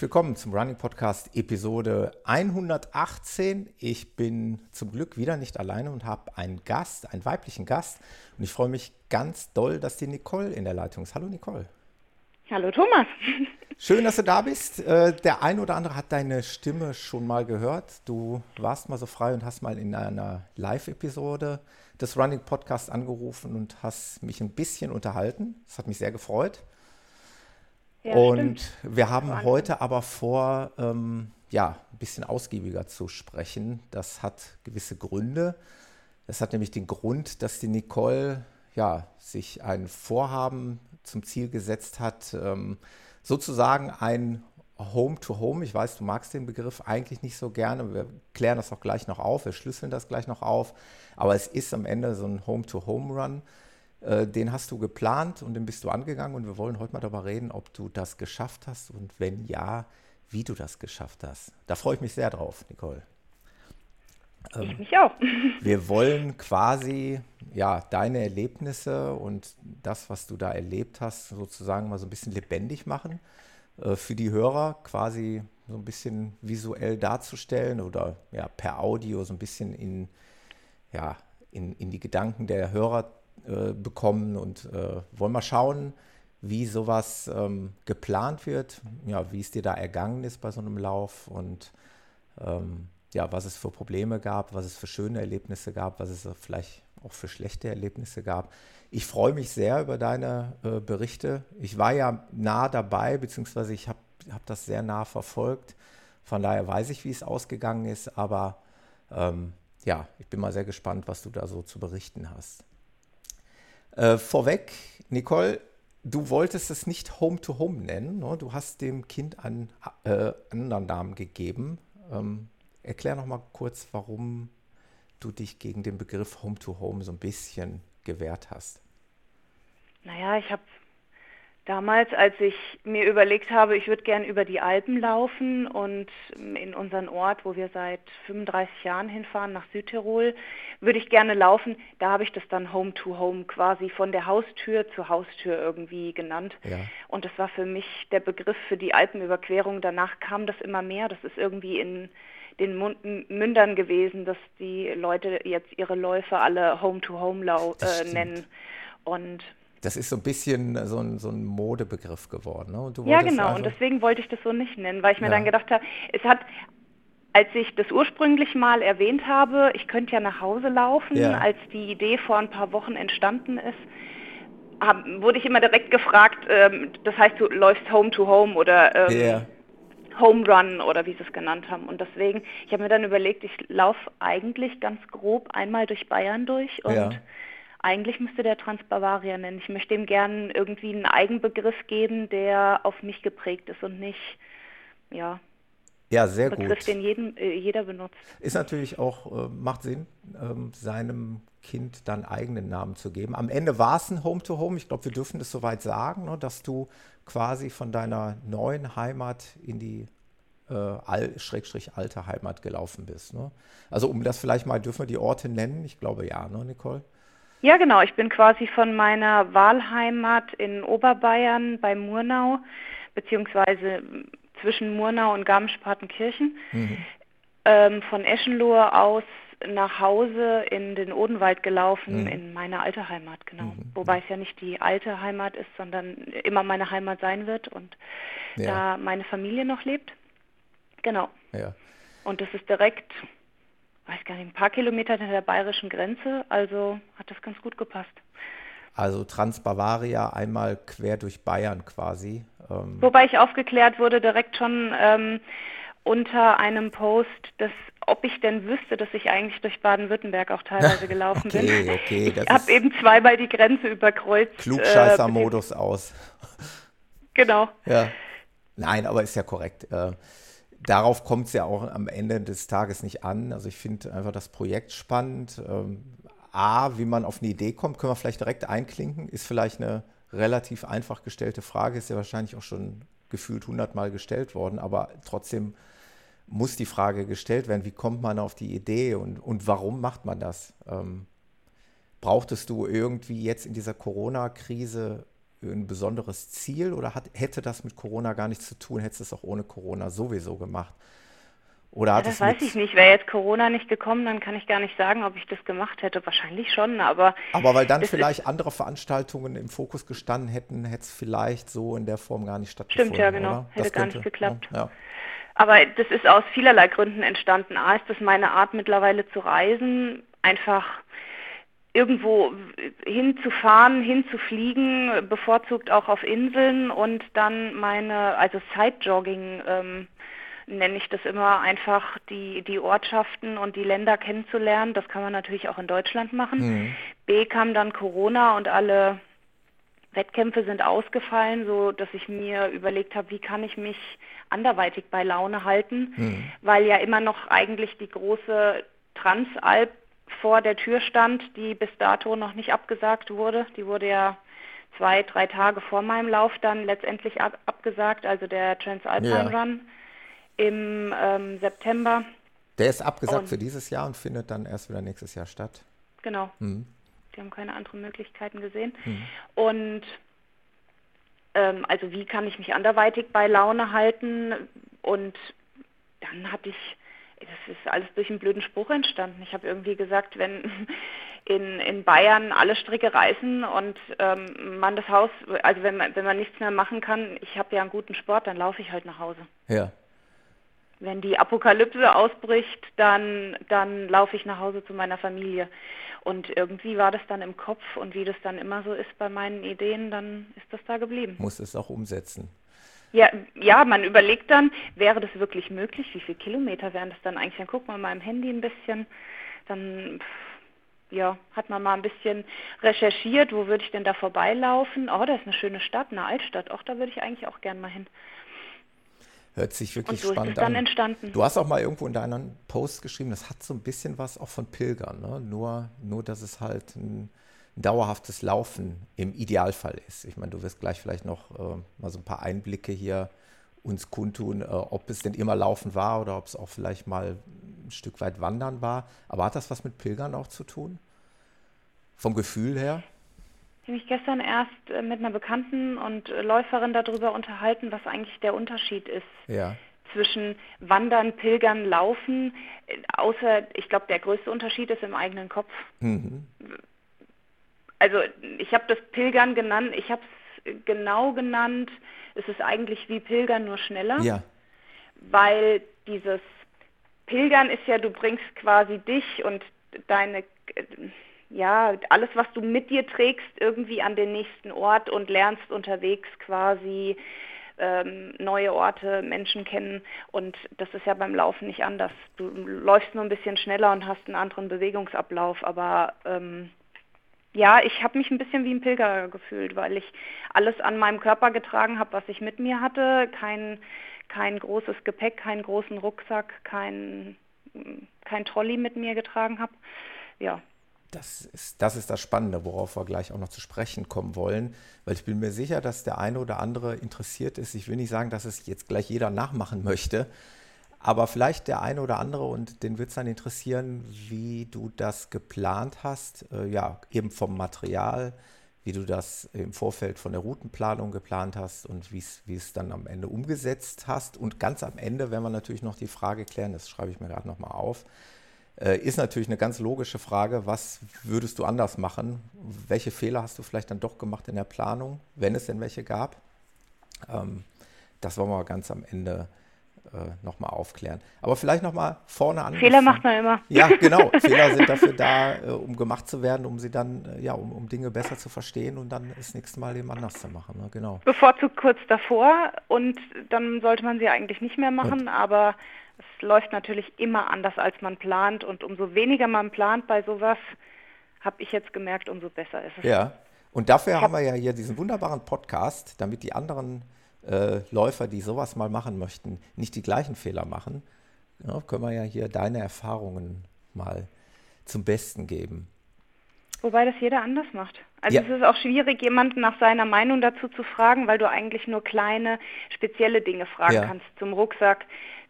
Herzlich willkommen zum Running Podcast Episode 118. Ich bin zum Glück wieder nicht alleine und habe einen Gast, einen weiblichen Gast. Und ich freue mich ganz doll, dass die Nicole in der Leitung ist. Hallo Nicole. Hallo Thomas. Schön, dass du da bist. Äh, der ein oder andere hat deine Stimme schon mal gehört. Du warst mal so frei und hast mal in einer Live-Episode des Running Podcasts angerufen und hast mich ein bisschen unterhalten. Das hat mich sehr gefreut. Ja, und stimmt. wir haben heute aber vor, ähm, ja, ein bisschen ausgiebiger zu sprechen. Das hat gewisse Gründe. Das hat nämlich den Grund, dass die Nicole ja, sich ein Vorhaben zum Ziel gesetzt hat, ähm, sozusagen ein Home-to-Home. -Home. Ich weiß, du magst den Begriff eigentlich nicht so gerne. Wir klären das auch gleich noch auf, wir schlüsseln das gleich noch auf. Aber es ist am Ende so ein Home-to-Home-Run. Äh, den hast du geplant und den bist du angegangen und wir wollen heute mal darüber reden, ob du das geschafft hast und wenn ja, wie du das geschafft hast. Da freue ich mich sehr drauf, Nicole. Ähm, ich mich auch. Wir wollen quasi ja deine Erlebnisse und das, was du da erlebt hast, sozusagen mal so ein bisschen lebendig machen äh, für die Hörer, quasi so ein bisschen visuell darzustellen oder ja per Audio so ein bisschen in ja in, in die Gedanken der Hörer äh, bekommen und äh, wollen mal schauen, wie sowas ähm, geplant wird, ja, wie es dir da ergangen ist bei so einem Lauf und ähm, ja, was es für Probleme gab, was es für schöne Erlebnisse gab, was es vielleicht auch für schlechte Erlebnisse gab. Ich freue mich sehr über deine äh, Berichte. Ich war ja nah dabei, beziehungsweise ich habe hab das sehr nah verfolgt. Von daher weiß ich, wie es ausgegangen ist, aber ähm, ja, ich bin mal sehr gespannt, was du da so zu berichten hast. Äh, vorweg, Nicole, du wolltest es nicht Home to Home nennen. Ne? Du hast dem Kind einen äh, anderen Namen gegeben. Ähm, erklär noch mal kurz, warum du dich gegen den Begriff Home to Home so ein bisschen gewehrt hast. Naja, ich habe Damals, als ich mir überlegt habe, ich würde gern über die Alpen laufen und in unseren Ort, wo wir seit 35 Jahren hinfahren, nach Südtirol, würde ich gerne laufen. Da habe ich das dann Home to Home quasi von der Haustür zu Haustür irgendwie genannt. Ja. Und das war für mich der Begriff für die Alpenüberquerung. Danach kam das immer mehr. Das ist irgendwie in den Mündern gewesen, dass die Leute jetzt ihre Läufe alle Home to Home äh, nennen. Und das ist so ein bisschen so ein, so ein Modebegriff geworden. Ne? ja, genau. Also und deswegen wollte ich das so nicht nennen, weil ich mir ja. dann gedacht habe, es hat, als ich das ursprünglich mal erwähnt habe, ich könnte ja nach Hause laufen, ja. als die Idee vor ein paar Wochen entstanden ist, hab, wurde ich immer direkt gefragt, ähm, das heißt, du läufst Home to Home oder ähm, yeah. Home Run oder wie sie es genannt haben. Und deswegen, ich habe mir dann überlegt, ich laufe eigentlich ganz grob einmal durch Bayern durch und ja eigentlich müsste der Transbavaria nennen. Ich möchte ihm gerne irgendwie einen Eigenbegriff geben, der auf mich geprägt ist und nicht, ja, ja, sehr Begriff, gut. den jeden, äh, jeder benutzt. Ist natürlich auch, äh, macht Sinn, ähm, seinem Kind dann eigenen Namen zu geben. Am Ende war es ein Home-to-Home. -Home. Ich glaube, wir dürfen das soweit sagen, ne, dass du quasi von deiner neuen Heimat in die äh, all, Schrägstrich alte Heimat gelaufen bist. Ne? Also um das vielleicht mal, dürfen wir die Orte nennen? Ich glaube ja, ne, Nicole? Ja, genau. Ich bin quasi von meiner Wahlheimat in Oberbayern bei Murnau, beziehungsweise zwischen Murnau und Garmisch-Partenkirchen, mhm. ähm, von Eschenlohe aus nach Hause in den Odenwald gelaufen, mhm. in meine alte Heimat, genau. Mhm. Wobei es ja nicht die alte Heimat ist, sondern immer meine Heimat sein wird und ja. da meine Familie noch lebt. Genau. Ja. Und das ist direkt weiß gar nicht, ein paar Kilometer hinter der bayerischen Grenze. Also hat das ganz gut gepasst. Also Transbavaria einmal quer durch Bayern quasi. Ähm Wobei ich aufgeklärt wurde direkt schon ähm, unter einem Post, dass ob ich denn wüsste, dass ich eigentlich durch Baden-Württemberg auch teilweise gelaufen okay, bin. Okay, ich habe eben zweimal die Grenze überkreuzt. Klugscheißer-Modus äh, aus. Genau. Ja. Nein, aber ist ja korrekt. Äh, darauf kommt es ja auch am Ende des Tages nicht an. Also ich finde einfach das Projekt spannend. Ähm, A, wie man auf eine Idee kommt, können wir vielleicht direkt einklinken. Ist vielleicht eine relativ einfach gestellte Frage, ist ja wahrscheinlich auch schon gefühlt hundertmal gestellt worden, aber trotzdem muss die Frage gestellt werden, wie kommt man auf die Idee und, und warum macht man das? Ähm, brauchtest du irgendwie jetzt in dieser Corona-Krise ein besonderes Ziel oder hat, hätte das mit Corona gar nichts zu tun? Hättest du es auch ohne Corona sowieso gemacht? Oder ja, das weiß ich nicht. Wäre jetzt Corona nicht gekommen, dann kann ich gar nicht sagen, ob ich das gemacht hätte. Wahrscheinlich schon, aber. Aber weil dann vielleicht andere Veranstaltungen im Fokus gestanden hätten, hätte es vielleicht so in der Form gar nicht stattgefunden. Stimmt, ja, genau. Oder? Hätte das gar könnte, nicht geklappt. Ja, ja. Aber das ist aus vielerlei Gründen entstanden. A ist das meine Art mittlerweile zu reisen, einfach irgendwo hinzufahren, hinzufliegen, bevorzugt auch auf Inseln und dann meine, also Side-Jogging ähm, nenne ich das immer, einfach die, die Ortschaften und die Länder kennenzulernen. Das kann man natürlich auch in Deutschland machen. Mhm. B kam dann Corona und alle Wettkämpfe sind ausgefallen, so dass ich mir überlegt habe, wie kann ich mich anderweitig bei Laune halten, mhm. weil ja immer noch eigentlich die große Transalp vor der Tür stand, die bis dato noch nicht abgesagt wurde. Die wurde ja zwei, drei Tage vor meinem Lauf dann letztendlich ab abgesagt, also der Transalpine ja. Run im ähm, September. Der ist abgesagt und, für dieses Jahr und findet dann erst wieder nächstes Jahr statt. Genau. Mhm. Die haben keine anderen Möglichkeiten gesehen. Mhm. Und ähm, also wie kann ich mich anderweitig bei Laune halten? Und dann hatte ich, das ist alles durch einen blöden Spruch entstanden. Ich habe irgendwie gesagt, wenn in, in Bayern alle Stricke reißen und ähm, man das Haus, also wenn man, wenn man nichts mehr machen kann, ich habe ja einen guten Sport, dann laufe ich halt nach Hause. Ja wenn die Apokalypse ausbricht, dann, dann laufe ich nach Hause zu meiner Familie. Und irgendwie war das dann im Kopf und wie das dann immer so ist bei meinen Ideen, dann ist das da geblieben. Muss es auch umsetzen. Ja, ja, man überlegt dann, wäre das wirklich möglich? Wie viele Kilometer wären das dann eigentlich? Dann guckt man mal im Handy ein bisschen, dann ja, hat man mal ein bisschen recherchiert, wo würde ich denn da vorbeilaufen? Oh, da ist eine schöne Stadt, eine Altstadt. Auch da würde ich eigentlich auch gern mal hin. Hört sich wirklich und so spannend ist es dann an. Entstanden. Du hast auch mal irgendwo in deinen Post geschrieben, das hat so ein bisschen was auch von Pilgern, ne? nur, nur dass es halt ein dauerhaftes Laufen im Idealfall ist. Ich meine, du wirst gleich vielleicht noch äh, mal so ein paar Einblicke hier uns kundtun, äh, ob es denn immer Laufen war oder ob es auch vielleicht mal ein Stück weit Wandern war. Aber hat das was mit Pilgern auch zu tun? Vom Gefühl her? habe mich gestern erst äh, mit einer Bekannten und Läuferin darüber unterhalten, was eigentlich der Unterschied ist ja. zwischen Wandern, Pilgern, Laufen. Äh, außer, ich glaube, der größte Unterschied ist im eigenen Kopf. Mhm. Also ich habe das Pilgern genannt, ich habe es genau genannt, es ist eigentlich wie Pilgern nur schneller. Ja. Weil dieses Pilgern ist ja, du bringst quasi dich und deine ja, alles, was du mit dir trägst, irgendwie an den nächsten Ort und lernst unterwegs quasi ähm, neue Orte, Menschen kennen. Und das ist ja beim Laufen nicht anders. Du läufst nur ein bisschen schneller und hast einen anderen Bewegungsablauf, aber ähm, ja, ich habe mich ein bisschen wie ein Pilger gefühlt, weil ich alles an meinem Körper getragen habe, was ich mit mir hatte. Kein, kein großes Gepäck, keinen großen Rucksack, kein, kein Trolley mit mir getragen habe. Ja, das ist, das ist das Spannende, worauf wir gleich auch noch zu sprechen kommen wollen, weil ich bin mir sicher, dass der eine oder andere interessiert ist. Ich will nicht sagen, dass es jetzt gleich jeder nachmachen möchte, aber vielleicht der eine oder andere und den wird es dann interessieren, wie du das geplant hast, äh, ja, eben vom Material, wie du das im Vorfeld von der Routenplanung geplant hast und wie es dann am Ende umgesetzt hast. Und ganz am Ende werden wir natürlich noch die Frage klären, das schreibe ich mir gerade nochmal auf, äh, ist natürlich eine ganz logische Frage, was würdest du anders machen? Welche Fehler hast du vielleicht dann doch gemacht in der Planung, wenn es denn welche gab? Ähm, das wollen wir ganz am Ende äh, nochmal aufklären. Aber vielleicht nochmal vorne an. Fehler macht man immer. Ja, genau. Fehler sind dafür da, äh, um gemacht zu werden, um sie dann, äh, ja, um, um, Dinge besser zu verstehen und dann das nächste Mal eben anders zu machen. Ne? Genau. Bevorzugt kurz davor und dann sollte man sie eigentlich nicht mehr machen, und, aber es läuft natürlich immer anders, als man plant und umso weniger man plant bei sowas, habe ich jetzt gemerkt, umso besser ist es. Ja, und dafür hab, haben wir ja hier diesen wunderbaren Podcast, damit die anderen äh, Läufer, die sowas mal machen möchten, nicht die gleichen Fehler machen. Ja, können wir ja hier deine Erfahrungen mal zum Besten geben. Wobei das jeder anders macht. Also ja. es ist auch schwierig, jemanden nach seiner Meinung dazu zu fragen, weil du eigentlich nur kleine, spezielle Dinge fragen ja. kannst. Zum Rucksack,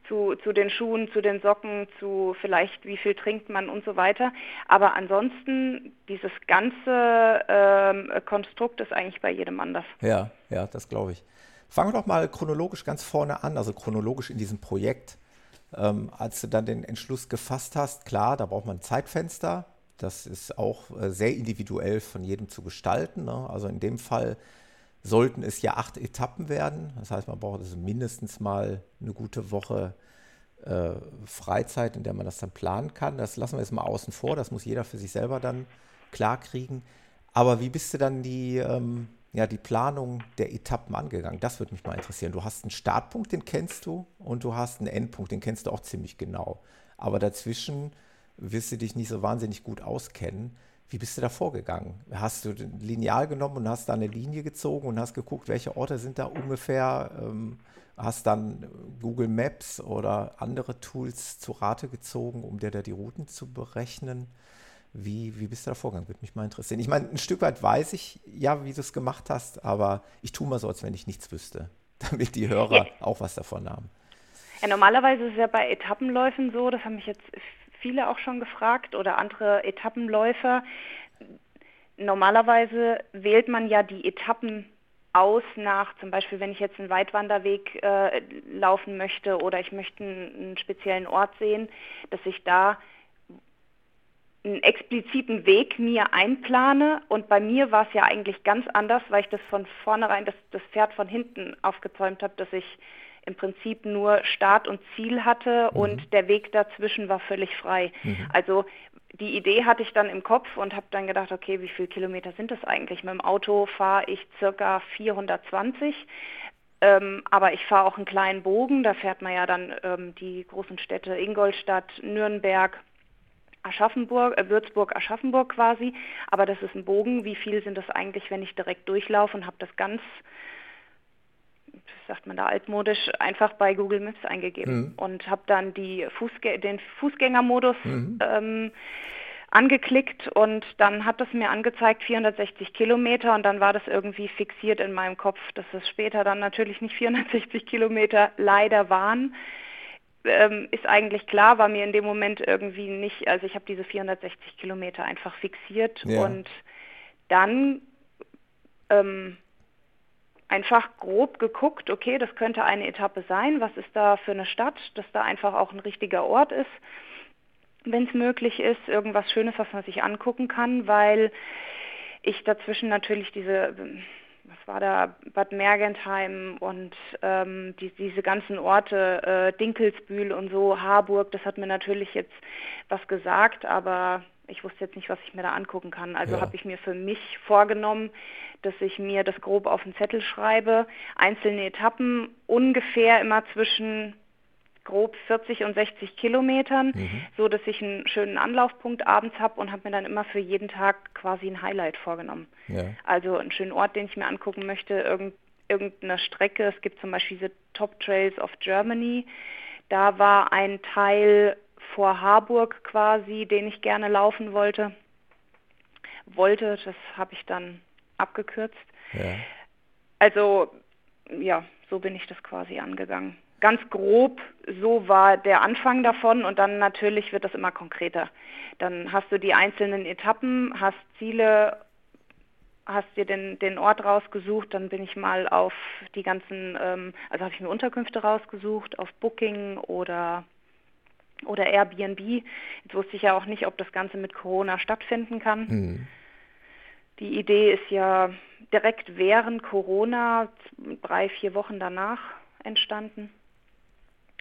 zu, zu den Schuhen, zu den Socken, zu vielleicht wie viel trinkt man und so weiter. Aber ansonsten, dieses ganze ähm, Konstrukt ist eigentlich bei jedem anders. Ja, ja, das glaube ich. Fangen wir doch mal chronologisch ganz vorne an, also chronologisch in diesem Projekt. Ähm, als du dann den Entschluss gefasst hast, klar, da braucht man ein Zeitfenster. Das ist auch äh, sehr individuell von jedem zu gestalten. Ne? Also in dem Fall sollten es ja acht Etappen werden. Das heißt, man braucht also mindestens mal eine gute Woche äh, Freizeit, in der man das dann planen kann. Das lassen wir jetzt mal außen vor. Das muss jeder für sich selber dann klar kriegen. Aber wie bist du dann die, ähm, ja, die Planung der Etappen angegangen? Das würde mich mal interessieren. Du hast einen Startpunkt, den kennst du, und du hast einen Endpunkt, den kennst du auch ziemlich genau. Aber dazwischen wirst du dich nicht so wahnsinnig gut auskennen. Wie bist du da vorgegangen? Hast du ein Lineal genommen und hast da eine Linie gezogen und hast geguckt, welche Orte sind da ungefähr? Ähm, hast dann Google Maps oder andere Tools zu Rate gezogen, um dir da die Routen zu berechnen? Wie, wie bist du da vorgegangen? Würde mich mal interessieren. Ich meine, ein Stück weit weiß ich ja, wie du es gemacht hast, aber ich tue mal so, als wenn ich nichts wüsste, damit die Hörer auch was davon haben. Ja, normalerweise ist es ja bei Etappenläufen so, das haben mich jetzt viele auch schon gefragt oder andere Etappenläufer. Normalerweise wählt man ja die Etappen aus nach, zum Beispiel wenn ich jetzt einen Weitwanderweg äh, laufen möchte oder ich möchte einen, einen speziellen Ort sehen, dass ich da einen expliziten Weg mir einplane und bei mir war es ja eigentlich ganz anders, weil ich das von vornherein, das, das Pferd von hinten aufgezäumt habe, dass ich im Prinzip nur Start und Ziel hatte mhm. und der Weg dazwischen war völlig frei. Mhm. Also die Idee hatte ich dann im Kopf und habe dann gedacht, okay, wie viele Kilometer sind das eigentlich? Mit dem Auto fahre ich circa 420. Ähm, aber ich fahre auch einen kleinen Bogen, da fährt man ja dann ähm, die großen Städte Ingolstadt, Nürnberg, Aschaffenburg, äh, Würzburg, Aschaffenburg quasi. Aber das ist ein Bogen. Wie viel sind das eigentlich, wenn ich direkt durchlaufe und habe das ganz sagt man da altmodisch, einfach bei Google Maps eingegeben mhm. und habe dann die Fußgä den Fußgängermodus mhm. ähm, angeklickt und dann hat es mir angezeigt 460 Kilometer und dann war das irgendwie fixiert in meinem Kopf, dass es später dann natürlich nicht 460 Kilometer leider waren. Ähm, ist eigentlich klar, war mir in dem Moment irgendwie nicht, also ich habe diese 460 Kilometer einfach fixiert ja. und dann ähm, einfach grob geguckt, okay, das könnte eine Etappe sein, was ist da für eine Stadt, dass da einfach auch ein richtiger Ort ist, wenn es möglich ist, irgendwas Schönes, was man sich angucken kann, weil ich dazwischen natürlich diese, war da, Bad Mergentheim und ähm, die, diese ganzen Orte, äh, Dinkelsbühl und so, Harburg, das hat mir natürlich jetzt was gesagt, aber ich wusste jetzt nicht, was ich mir da angucken kann. Also ja. habe ich mir für mich vorgenommen, dass ich mir das grob auf den Zettel schreibe, einzelne Etappen ungefähr immer zwischen grob 40 und 60 Kilometern, mhm. so dass ich einen schönen Anlaufpunkt abends habe und habe mir dann immer für jeden Tag quasi ein Highlight vorgenommen. Ja. Also einen schönen Ort, den ich mir angucken möchte, irgend, irgendeine Strecke. Es gibt zum Beispiel diese Top Trails of Germany. Da war ein Teil vor Harburg quasi, den ich gerne laufen wollte. Wollte, das habe ich dann abgekürzt. Ja. Also ja, so bin ich das quasi angegangen. Ganz grob, so war der Anfang davon und dann natürlich wird das immer konkreter. Dann hast du die einzelnen Etappen, hast Ziele, hast dir den, den Ort rausgesucht, dann bin ich mal auf die ganzen, ähm, also habe ich mir Unterkünfte rausgesucht, auf Booking oder oder Airbnb. Jetzt wusste ich ja auch nicht, ob das Ganze mit Corona stattfinden kann. Mhm. Die Idee ist ja direkt während Corona, drei, vier Wochen danach entstanden.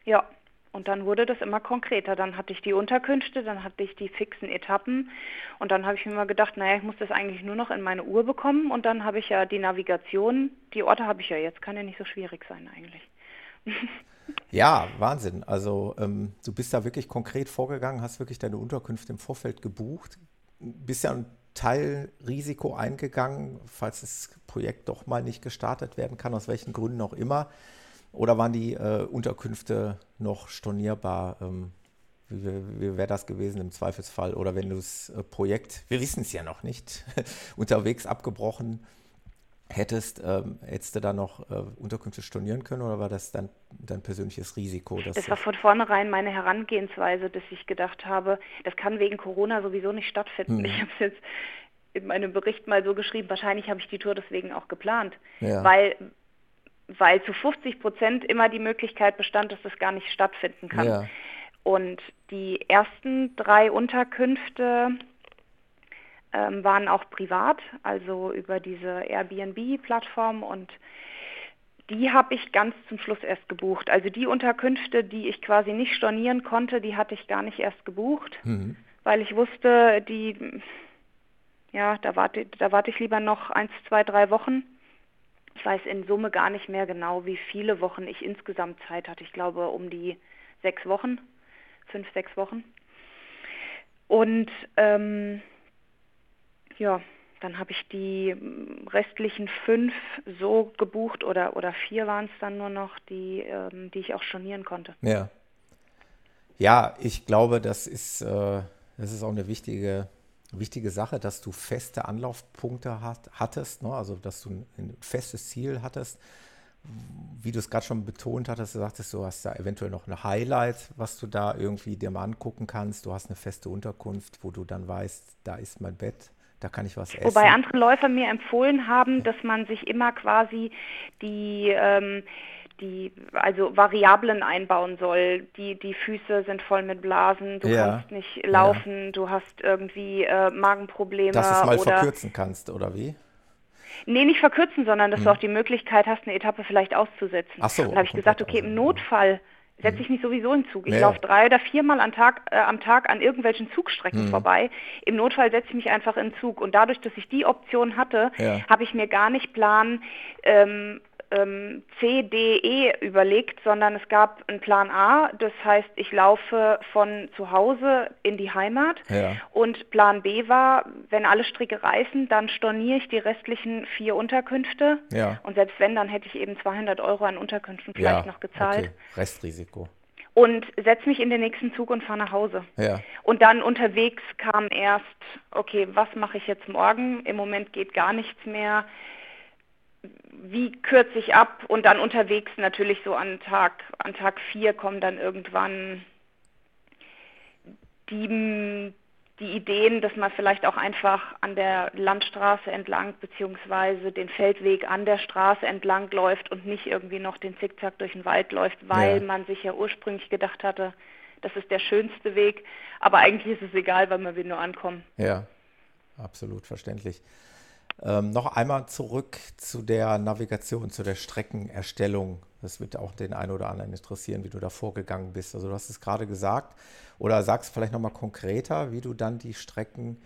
Ja, und dann wurde das immer konkreter. Dann hatte ich die Unterkünfte, dann hatte ich die fixen Etappen und dann habe ich mir mal gedacht, naja, ich muss das eigentlich nur noch in meine Uhr bekommen und dann habe ich ja die Navigation, die Orte habe ich ja jetzt, kann ja nicht so schwierig sein eigentlich. Ja, Wahnsinn. Also ähm, du bist da wirklich konkret vorgegangen, hast wirklich deine Unterkünfte im Vorfeld gebucht, bist ja ein Teilrisiko eingegangen, falls das Projekt doch mal nicht gestartet werden kann, aus welchen Gründen auch immer. Oder waren die äh, Unterkünfte noch stornierbar? Ähm, wie, wie wäre das gewesen im Zweifelsfall? Oder wenn du das äh, Projekt, wir wissen es ja noch nicht, unterwegs abgebrochen hättest, ähm, hättest du da noch äh, Unterkünfte stornieren können oder war das dann dein persönliches Risiko? das war von vornherein meine Herangehensweise, dass ich gedacht habe, das kann wegen Corona sowieso nicht stattfinden. Hm. Ich habe es jetzt in meinem Bericht mal so geschrieben, wahrscheinlich habe ich die Tour deswegen auch geplant, ja. weil, weil zu 50 Prozent immer die Möglichkeit bestand, dass das gar nicht stattfinden kann. Ja. Und die ersten drei Unterkünfte ähm, waren auch privat, also über diese Airbnb-Plattform und die habe ich ganz zum Schluss erst gebucht. Also die Unterkünfte, die ich quasi nicht stornieren konnte, die hatte ich gar nicht erst gebucht, mhm. weil ich wusste, die, ja, da warte, da warte ich lieber noch eins, zwei, drei Wochen. Ich weiß in Summe gar nicht mehr genau, wie viele Wochen ich insgesamt Zeit hatte. Ich glaube um die sechs Wochen, fünf, sechs Wochen. Und ähm, ja, dann habe ich die restlichen fünf so gebucht oder, oder vier waren es dann nur noch, die, ähm, die ich auch stornieren konnte. Ja. Ja, ich glaube, das ist, äh, das ist auch eine wichtige, wichtige Sache, dass du feste Anlaufpunkte hat, hattest, ne? also dass du ein, festes Ziel hattest. Wie du es gerade schon betont hattest, du sagtest, du hast da eventuell noch ein Highlight, was du da irgendwie dir mal angucken kannst. Du hast eine feste Unterkunft, wo du dann weißt, da ist mein Bett da kann ich was essen. Wobei andere Läufer mir empfohlen haben, dass man sich immer quasi die ähm, die also Variablen einbauen soll. Die, die Füße sind voll mit Blasen, du ja. kannst nicht laufen, ja. du hast irgendwie äh, Magenprobleme. Dass du es mal oder, verkürzen kannst, oder wie? Nee, nicht verkürzen, sondern dass hm. du auch die Möglichkeit hast, eine Etappe vielleicht auszusetzen. Ach so. Und da habe ich gesagt, okay, im Notfall setze ich mich sowieso in Zug. Ich ja. laufe drei oder viermal am Tag, äh, am Tag an irgendwelchen Zugstrecken mhm. vorbei. Im Notfall setze ich mich einfach in Zug. Und dadurch, dass ich die Option hatte, ja. habe ich mir gar nicht Plan ähm, ähm, C, D, E überlegt, sondern es gab einen Plan A, das heißt, ich laufe von zu Hause in die Heimat ja. und Plan B war, wenn alle Stricke reißen, dann storniere ich die restlichen vier Unterkünfte ja. und selbst wenn, dann hätte ich eben 200 Euro an Unterkünften vielleicht ja, noch gezahlt. Okay. Restrisiko und setze mich in den nächsten Zug und fahre nach Hause. Ja. Und dann unterwegs kam erst, okay, was mache ich jetzt morgen? Im Moment geht gar nichts mehr wie kürze ich ab und dann unterwegs natürlich so an Tag, an Tag vier kommen dann irgendwann die, die Ideen, dass man vielleicht auch einfach an der Landstraße entlang beziehungsweise den Feldweg an der Straße entlang läuft und nicht irgendwie noch den Zickzack durch den Wald läuft, weil ja. man sich ja ursprünglich gedacht hatte, das ist der schönste Weg, aber eigentlich ist es egal, weil man will nur ankommen. Ja, absolut verständlich. Ähm, noch einmal zurück zu der Navigation, zu der Streckenerstellung. Das wird auch den einen oder anderen interessieren, wie du da vorgegangen bist. Also du hast es gerade gesagt. Oder sagst vielleicht nochmal konkreter, wie du dann die Strecken,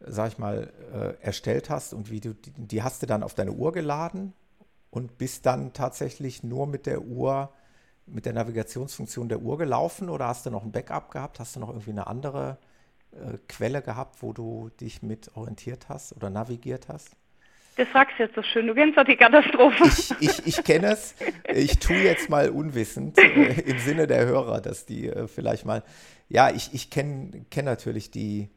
sag ich mal, äh, erstellt hast und wie du die, die hast du dann auf deine Uhr geladen und bist dann tatsächlich nur mit der Uhr, mit der Navigationsfunktion der Uhr gelaufen oder hast du noch ein Backup gehabt? Hast du noch irgendwie eine andere äh, Quelle gehabt, wo du dich mit orientiert hast oder navigiert hast? Das fragst du jetzt so schön. Du kennst doch die Katastrophe. Ich, ich, ich kenne es. Ich tue jetzt mal unwissend äh, im Sinne der Hörer, dass die äh, vielleicht mal. Ja, ich, ich kenne kenn natürlich die,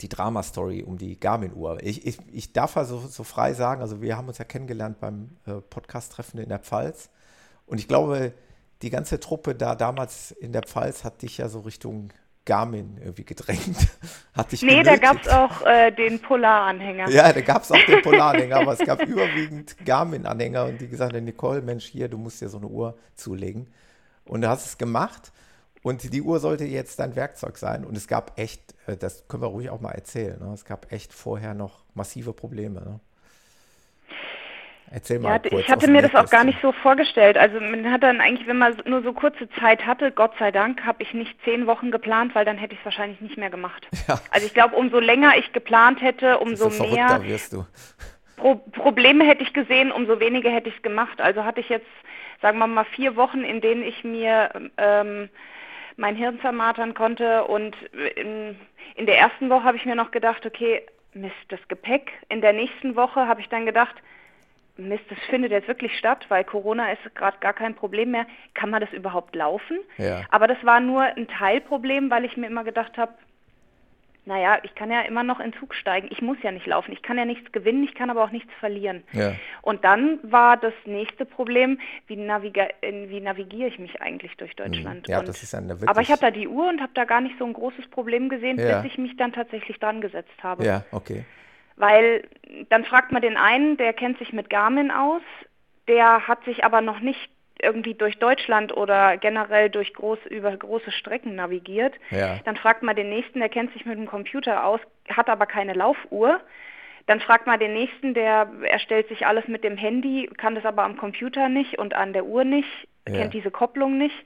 die Drama-Story um die Garmin-Uhr. Ich, ich, ich darf also so frei sagen, also wir haben uns ja kennengelernt beim äh, Podcast-Treffen in der Pfalz. Und ich glaube, die ganze Truppe da damals in der Pfalz hat dich ja so Richtung Garmin irgendwie gedrängt. Hat dich nee, genötigt. da gab es auch äh, den Polar-Anhänger. Ja, da gab es auch den Polar-Anhänger, aber es gab überwiegend Garmin-Anhänger und die gesagt haben, Nicole, Mensch, hier, du musst dir so eine Uhr zulegen. Und du hast es gemacht und die Uhr sollte jetzt dein Werkzeug sein. Und es gab echt, äh, das können wir ruhig auch mal erzählen, ne? es gab echt vorher noch massive Probleme. Ne? Erzähl mal. Ja, kurz ich hatte mir das auch gar nicht so vorgestellt. Also man hat dann eigentlich, wenn man nur so kurze Zeit hatte, Gott sei Dank, habe ich nicht zehn Wochen geplant, weil dann hätte ich es wahrscheinlich nicht mehr gemacht. Ja. Also ich glaube, umso länger ich geplant hätte, umso mehr Pro Probleme hätte ich gesehen, umso weniger hätte ich es gemacht. Also hatte ich jetzt, sagen wir mal, vier Wochen, in denen ich mir ähm, mein Hirn zermartern konnte und in, in der ersten Woche habe ich mir noch gedacht, okay, Mist, das Gepäck. In der nächsten Woche habe ich dann gedacht, Mist, das findet jetzt wirklich statt, weil Corona ist gerade gar kein Problem mehr. Kann man das überhaupt laufen? Ja. Aber das war nur ein Teilproblem, weil ich mir immer gedacht habe, naja, ich kann ja immer noch in Zug steigen. Ich muss ja nicht laufen. Ich kann ja nichts gewinnen, ich kann aber auch nichts verlieren. Ja. Und dann war das nächste Problem, wie, naviga wie navigiere ich mich eigentlich durch mhm. Deutschland? Ja, und, das ist ja eine wirklich Aber ich habe da die Uhr und habe da gar nicht so ein großes Problem gesehen, ja. bis ich mich dann tatsächlich dran gesetzt habe. Ja, okay. Weil dann fragt man den einen, der kennt sich mit Garmin aus, der hat sich aber noch nicht irgendwie durch Deutschland oder generell durch groß, über große Strecken navigiert. Ja. Dann fragt man den nächsten, der kennt sich mit dem Computer aus, hat aber keine Laufuhr. Dann fragt man den nächsten, der erstellt sich alles mit dem Handy, kann das aber am Computer nicht und an der Uhr nicht, ja. kennt diese Kopplung nicht.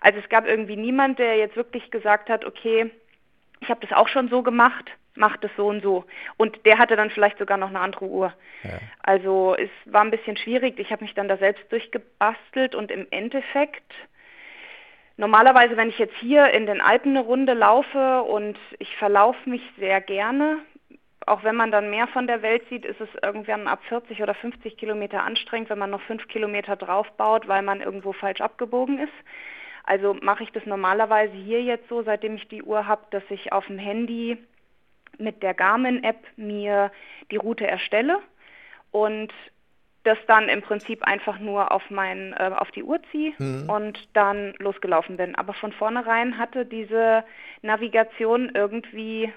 Also es gab irgendwie niemand, der jetzt wirklich gesagt hat, okay, ich habe das auch schon so gemacht macht es so und so. Und der hatte dann vielleicht sogar noch eine andere Uhr. Ja. Also es war ein bisschen schwierig. Ich habe mich dann da selbst durchgebastelt und im Endeffekt, normalerweise, wenn ich jetzt hier in den Alpen eine Runde laufe und ich verlaufe mich sehr gerne, auch wenn man dann mehr von der Welt sieht, ist es irgendwann ab 40 oder 50 Kilometer anstrengend, wenn man noch fünf Kilometer draufbaut, weil man irgendwo falsch abgebogen ist. Also mache ich das normalerweise hier jetzt so, seitdem ich die Uhr habe, dass ich auf dem Handy mit der Garmin-App mir die Route erstelle und das dann im Prinzip einfach nur auf, mein, äh, auf die Uhr ziehe mhm. und dann losgelaufen bin. Aber von vornherein hatte diese Navigation irgendwie,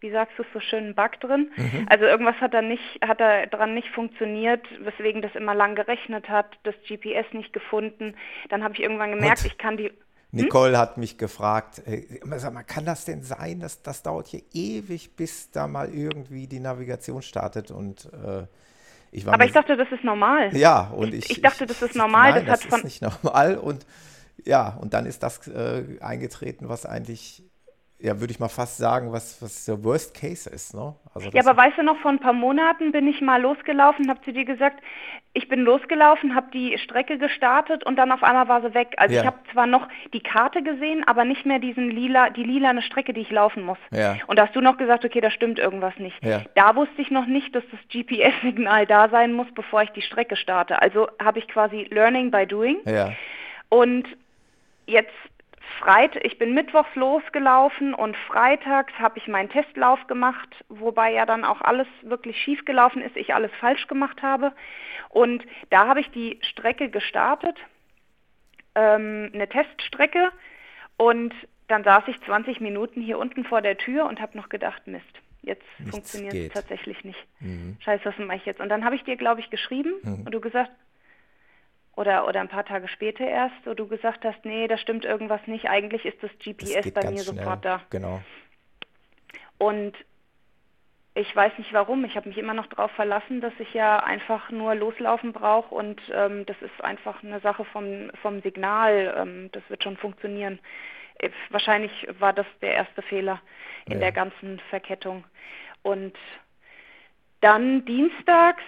wie sagst du so schön, einen Bug drin. Mhm. Also irgendwas hat da nicht, hat da dran nicht funktioniert, weswegen das immer lang gerechnet hat, das GPS nicht gefunden. Dann habe ich irgendwann gemerkt, und? ich kann die? Nicole hm? hat mich gefragt, äh, sag mal, kann das denn sein, dass das dauert hier ewig, bis da mal irgendwie die Navigation startet und äh, ich war Aber ich dachte, das ist normal. Ja, und ich. Ich, dachte, das ist normal. Nein, das, das ist nicht normal und ja, und dann ist das äh, eingetreten, was eigentlich ja, würde ich mal fast sagen, was, was der Worst Case ist. Ne? Also ja, aber weißt du noch, vor ein paar Monaten bin ich mal losgelaufen, habe zu dir gesagt, ich bin losgelaufen, habe die Strecke gestartet und dann auf einmal war sie weg. Also ja. ich habe zwar noch die Karte gesehen, aber nicht mehr diesen lila, die lilane Strecke, die ich laufen muss. Ja. Und da hast du noch gesagt, okay, da stimmt irgendwas nicht. Ja. Da wusste ich noch nicht, dass das GPS-Signal da sein muss, bevor ich die Strecke starte. Also habe ich quasi Learning by Doing. Ja. Und jetzt Freit ich bin mittwochs losgelaufen und freitags habe ich meinen Testlauf gemacht, wobei ja dann auch alles wirklich schief gelaufen ist, ich alles falsch gemacht habe. Und da habe ich die Strecke gestartet, ähm, eine Teststrecke und dann saß ich 20 Minuten hier unten vor der Tür und habe noch gedacht, Mist, jetzt funktioniert es tatsächlich nicht. Mhm. Scheiße, was mache ich jetzt? Und dann habe ich dir, glaube ich, geschrieben mhm. und du gesagt, oder, oder ein paar Tage später erst, wo du gesagt hast, nee, da stimmt irgendwas nicht, eigentlich ist das GPS das bei mir schnell. sofort da. Genau. Und ich weiß nicht warum, ich habe mich immer noch darauf verlassen, dass ich ja einfach nur loslaufen brauche und ähm, das ist einfach eine Sache vom, vom Signal, ähm, das wird schon funktionieren. Äh, wahrscheinlich war das der erste Fehler in ja. der ganzen Verkettung. Und dann dienstags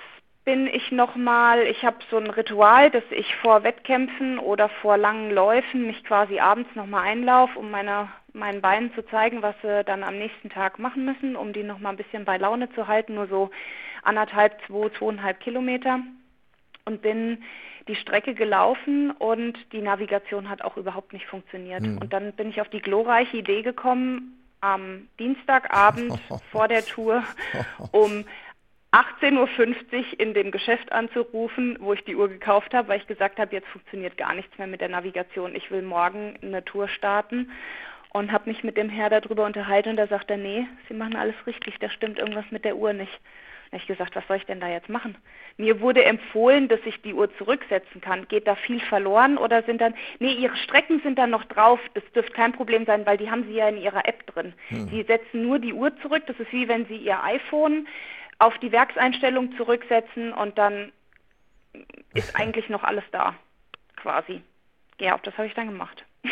bin ich nochmal, ich habe so ein Ritual, dass ich vor Wettkämpfen oder vor langen Läufen mich quasi abends nochmal einlaufe, um meine, meinen Beinen zu zeigen, was sie dann am nächsten Tag machen müssen, um die nochmal ein bisschen bei Laune zu halten, nur so anderthalb, zwei, zweieinhalb Kilometer und bin die Strecke gelaufen und die Navigation hat auch überhaupt nicht funktioniert. Mhm. Und dann bin ich auf die glorreiche Idee gekommen, am Dienstagabend vor der Tour um 18.50 Uhr in dem Geschäft anzurufen, wo ich die Uhr gekauft habe, weil ich gesagt habe, jetzt funktioniert gar nichts mehr mit der Navigation. Ich will morgen eine Tour starten und habe mich mit dem Herr darüber unterhalten und da sagt er, nee, Sie machen alles richtig, da stimmt irgendwas mit der Uhr nicht. Da habe ich gesagt, was soll ich denn da jetzt machen? Mir wurde empfohlen, dass ich die Uhr zurücksetzen kann. Geht da viel verloren oder sind dann, nee, Ihre Strecken sind dann noch drauf. Das dürfte kein Problem sein, weil die haben Sie ja in Ihrer App drin. Hm. Sie setzen nur die Uhr zurück. Das ist wie wenn Sie Ihr iPhone auf die Werkseinstellung zurücksetzen und dann ist eigentlich noch alles da, quasi. Ja, das habe ich dann gemacht.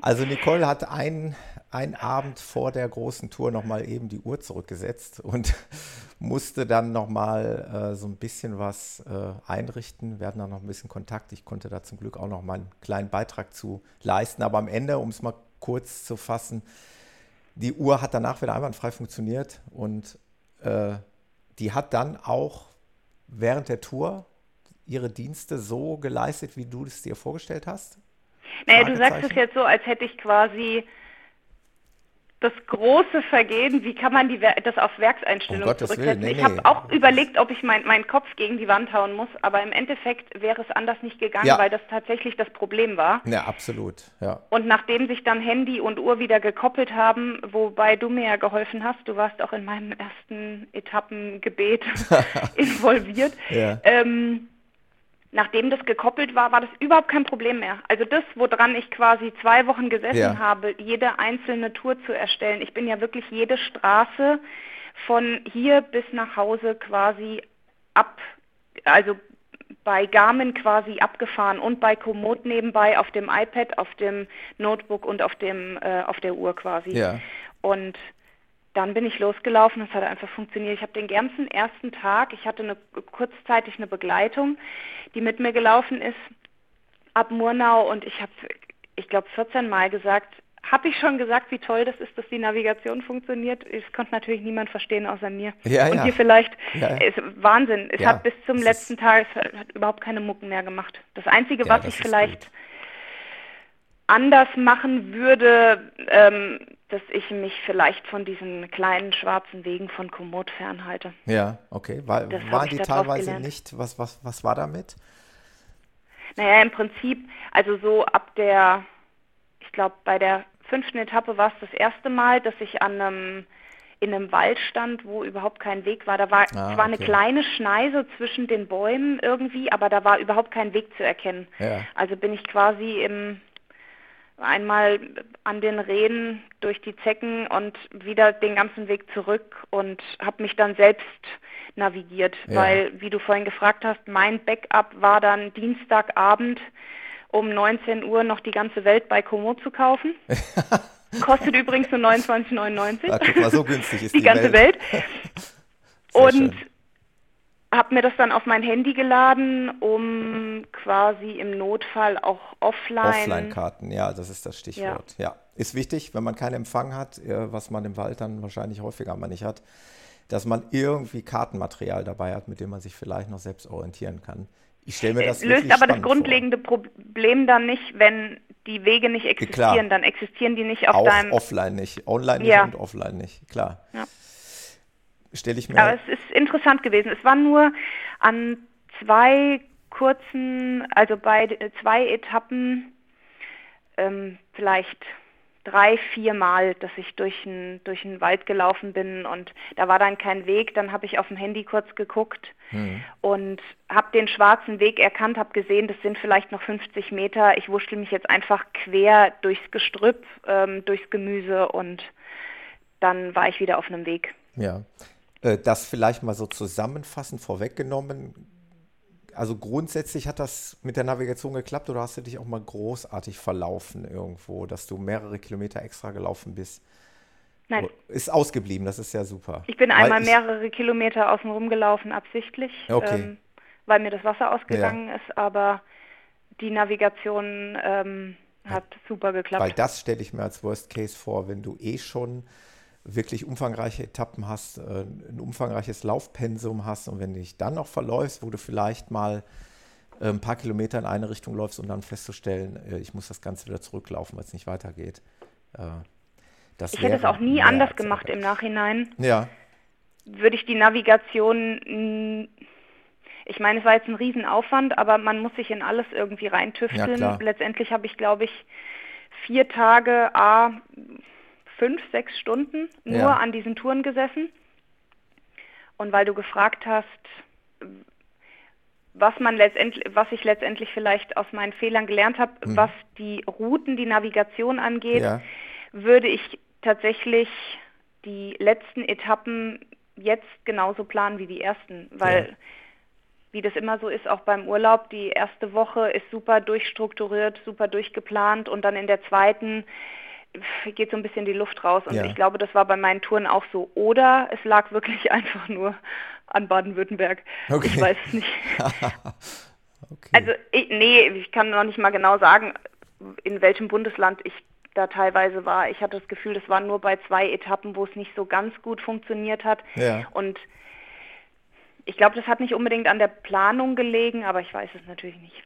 also Nicole hat einen, einen Abend vor der großen Tour nochmal eben die Uhr zurückgesetzt und musste dann nochmal äh, so ein bisschen was äh, einrichten. Wir hatten auch noch ein bisschen Kontakt. Ich konnte da zum Glück auch noch mal einen kleinen Beitrag zu leisten. Aber am Ende, um es mal kurz zu fassen, die Uhr hat danach wieder einwandfrei funktioniert und äh, die hat dann auch während der Tour ihre Dienste so geleistet, wie du es dir vorgestellt hast? Naja, du sagst es jetzt so, als hätte ich quasi das große Vergehen, wie kann man die, das auf Werkseinstellung um zurücksetzen. Nee, ich habe nee. auch überlegt, ob ich mein, meinen Kopf gegen die Wand hauen muss, aber im Endeffekt wäre es anders nicht gegangen, ja. weil das tatsächlich das Problem war. Ja, absolut. Ja. Und nachdem sich dann Handy und Uhr wieder gekoppelt haben, wobei du mir ja geholfen hast, du warst auch in meinem ersten Etappengebet involviert, ja. ähm, nachdem das gekoppelt war, war das überhaupt kein Problem mehr. Also das, woran ich quasi zwei Wochen gesessen ja. habe, jede einzelne Tour zu erstellen. Ich bin ja wirklich jede Straße von hier bis nach Hause quasi ab, also bei Garmin quasi abgefahren und bei Komoot nebenbei auf dem iPad, auf dem Notebook und auf dem äh, auf der Uhr quasi. Ja. Und dann bin ich losgelaufen, es hat einfach funktioniert. Ich habe den ganzen ersten Tag, ich hatte eine, kurzzeitig eine Begleitung, die mit mir gelaufen ist ab Murnau und ich habe, ich glaube, 14 Mal gesagt, habe ich schon gesagt, wie toll das ist, dass die Navigation funktioniert? Es konnte natürlich niemand verstehen außer mir. Ja, und ja. hier vielleicht, ja. ist Wahnsinn. Es hat bis zum letzten Tag, es hat, überhaupt keine Mucken mehr gemacht. Das Einzige, was ich vielleicht gut. anders machen würde, ähm, dass ich mich vielleicht von diesen kleinen schwarzen Wegen von Komoot fernhalte. Ja, okay. War, waren die teilweise nicht? Was, was, was war damit? Naja, im Prinzip, also so ab der, ich glaube, bei der fünften Etappe war es das erste Mal, dass ich an einem in einem Wald stand, wo überhaupt kein Weg war. Da war ah, zwar okay. eine kleine Schneise zwischen den Bäumen irgendwie, aber da war überhaupt kein Weg zu erkennen. Ja. Also bin ich quasi im einmal an den Rehen durch die Zecken und wieder den ganzen Weg zurück und habe mich dann selbst navigiert, ja. weil, wie du vorhin gefragt hast, mein Backup war dann Dienstagabend um 19 Uhr noch die ganze Welt bei Komo zu kaufen. Kostet übrigens nur 29,99. War so günstig ist die, die ganze Welt. Welt. und schön habe mir das dann auf mein Handy geladen, um quasi im Notfall auch offline. Offline-Karten, ja, das ist das Stichwort. Ja. ja. ist wichtig, wenn man keinen Empfang hat, äh, was man im Wald dann wahrscheinlich häufiger mal nicht hat, dass man irgendwie Kartenmaterial dabei hat, mit dem man sich vielleicht noch selbst orientieren kann. Ich stelle mir das Löst aber das grundlegende vor. Problem dann nicht, wenn die Wege nicht existieren, Klar. dann existieren die nicht auf auch deinem. Offline nicht, online ja. nicht und offline nicht, klar. Ja stelle ich mir. Aber es ist interessant gewesen. Es war nur an zwei kurzen, also bei zwei Etappen ähm, vielleicht drei, vier Mal, dass ich durch einen durch Wald gelaufen bin und da war dann kein Weg. Dann habe ich auf dem Handy kurz geguckt mhm. und habe den schwarzen Weg erkannt, habe gesehen, das sind vielleicht noch 50 Meter. Ich wurschtel mich jetzt einfach quer durchs Gestrüpp, ähm, durchs Gemüse und dann war ich wieder auf einem Weg. Ja, das vielleicht mal so zusammenfassend vorweggenommen. Also grundsätzlich hat das mit der Navigation geklappt oder hast du dich auch mal großartig verlaufen irgendwo, dass du mehrere Kilometer extra gelaufen bist? Nein. Ist ausgeblieben, das ist ja super. Ich bin einmal ich, mehrere Kilometer außen rum gelaufen, absichtlich, okay. ähm, weil mir das Wasser ausgegangen ja. ist, aber die Navigation ähm, hat ja. super geklappt. Weil das stelle ich mir als Worst Case vor, wenn du eh schon wirklich umfangreiche Etappen hast, äh, ein umfangreiches Laufpensum hast und wenn du dich dann noch verläufst, wo du vielleicht mal äh, ein paar Kilometer in eine Richtung läufst und dann festzustellen, äh, ich muss das Ganze wieder zurücklaufen, weil es nicht weitergeht. Das ich hätte es auch nie anders gemacht im Nachhinein. Ja. Würde ich die Navigation, ich meine, es war jetzt ein Riesenaufwand, aber man muss sich in alles irgendwie reintüfteln. Ja, Letztendlich habe ich, glaube ich, vier Tage, A, fünf, sechs Stunden nur ja. an diesen Touren gesessen. Und weil du gefragt hast, was man letztendlich, was ich letztendlich vielleicht aus meinen Fehlern gelernt habe, mhm. was die Routen, die Navigation angeht, ja. würde ich tatsächlich die letzten Etappen jetzt genauso planen wie die ersten, weil ja. wie das immer so ist, auch beim Urlaub, die erste Woche ist super durchstrukturiert, super durchgeplant und dann in der zweiten geht so ein bisschen die Luft raus. Und ja. ich glaube, das war bei meinen Touren auch so. Oder es lag wirklich einfach nur an Baden-Württemberg. Okay. Ich weiß es nicht. okay. Also, ich, nee, ich kann noch nicht mal genau sagen, in welchem Bundesland ich da teilweise war. Ich hatte das Gefühl, das war nur bei zwei Etappen, wo es nicht so ganz gut funktioniert hat. Ja. Und ich glaube, das hat nicht unbedingt an der Planung gelegen, aber ich weiß es natürlich nicht.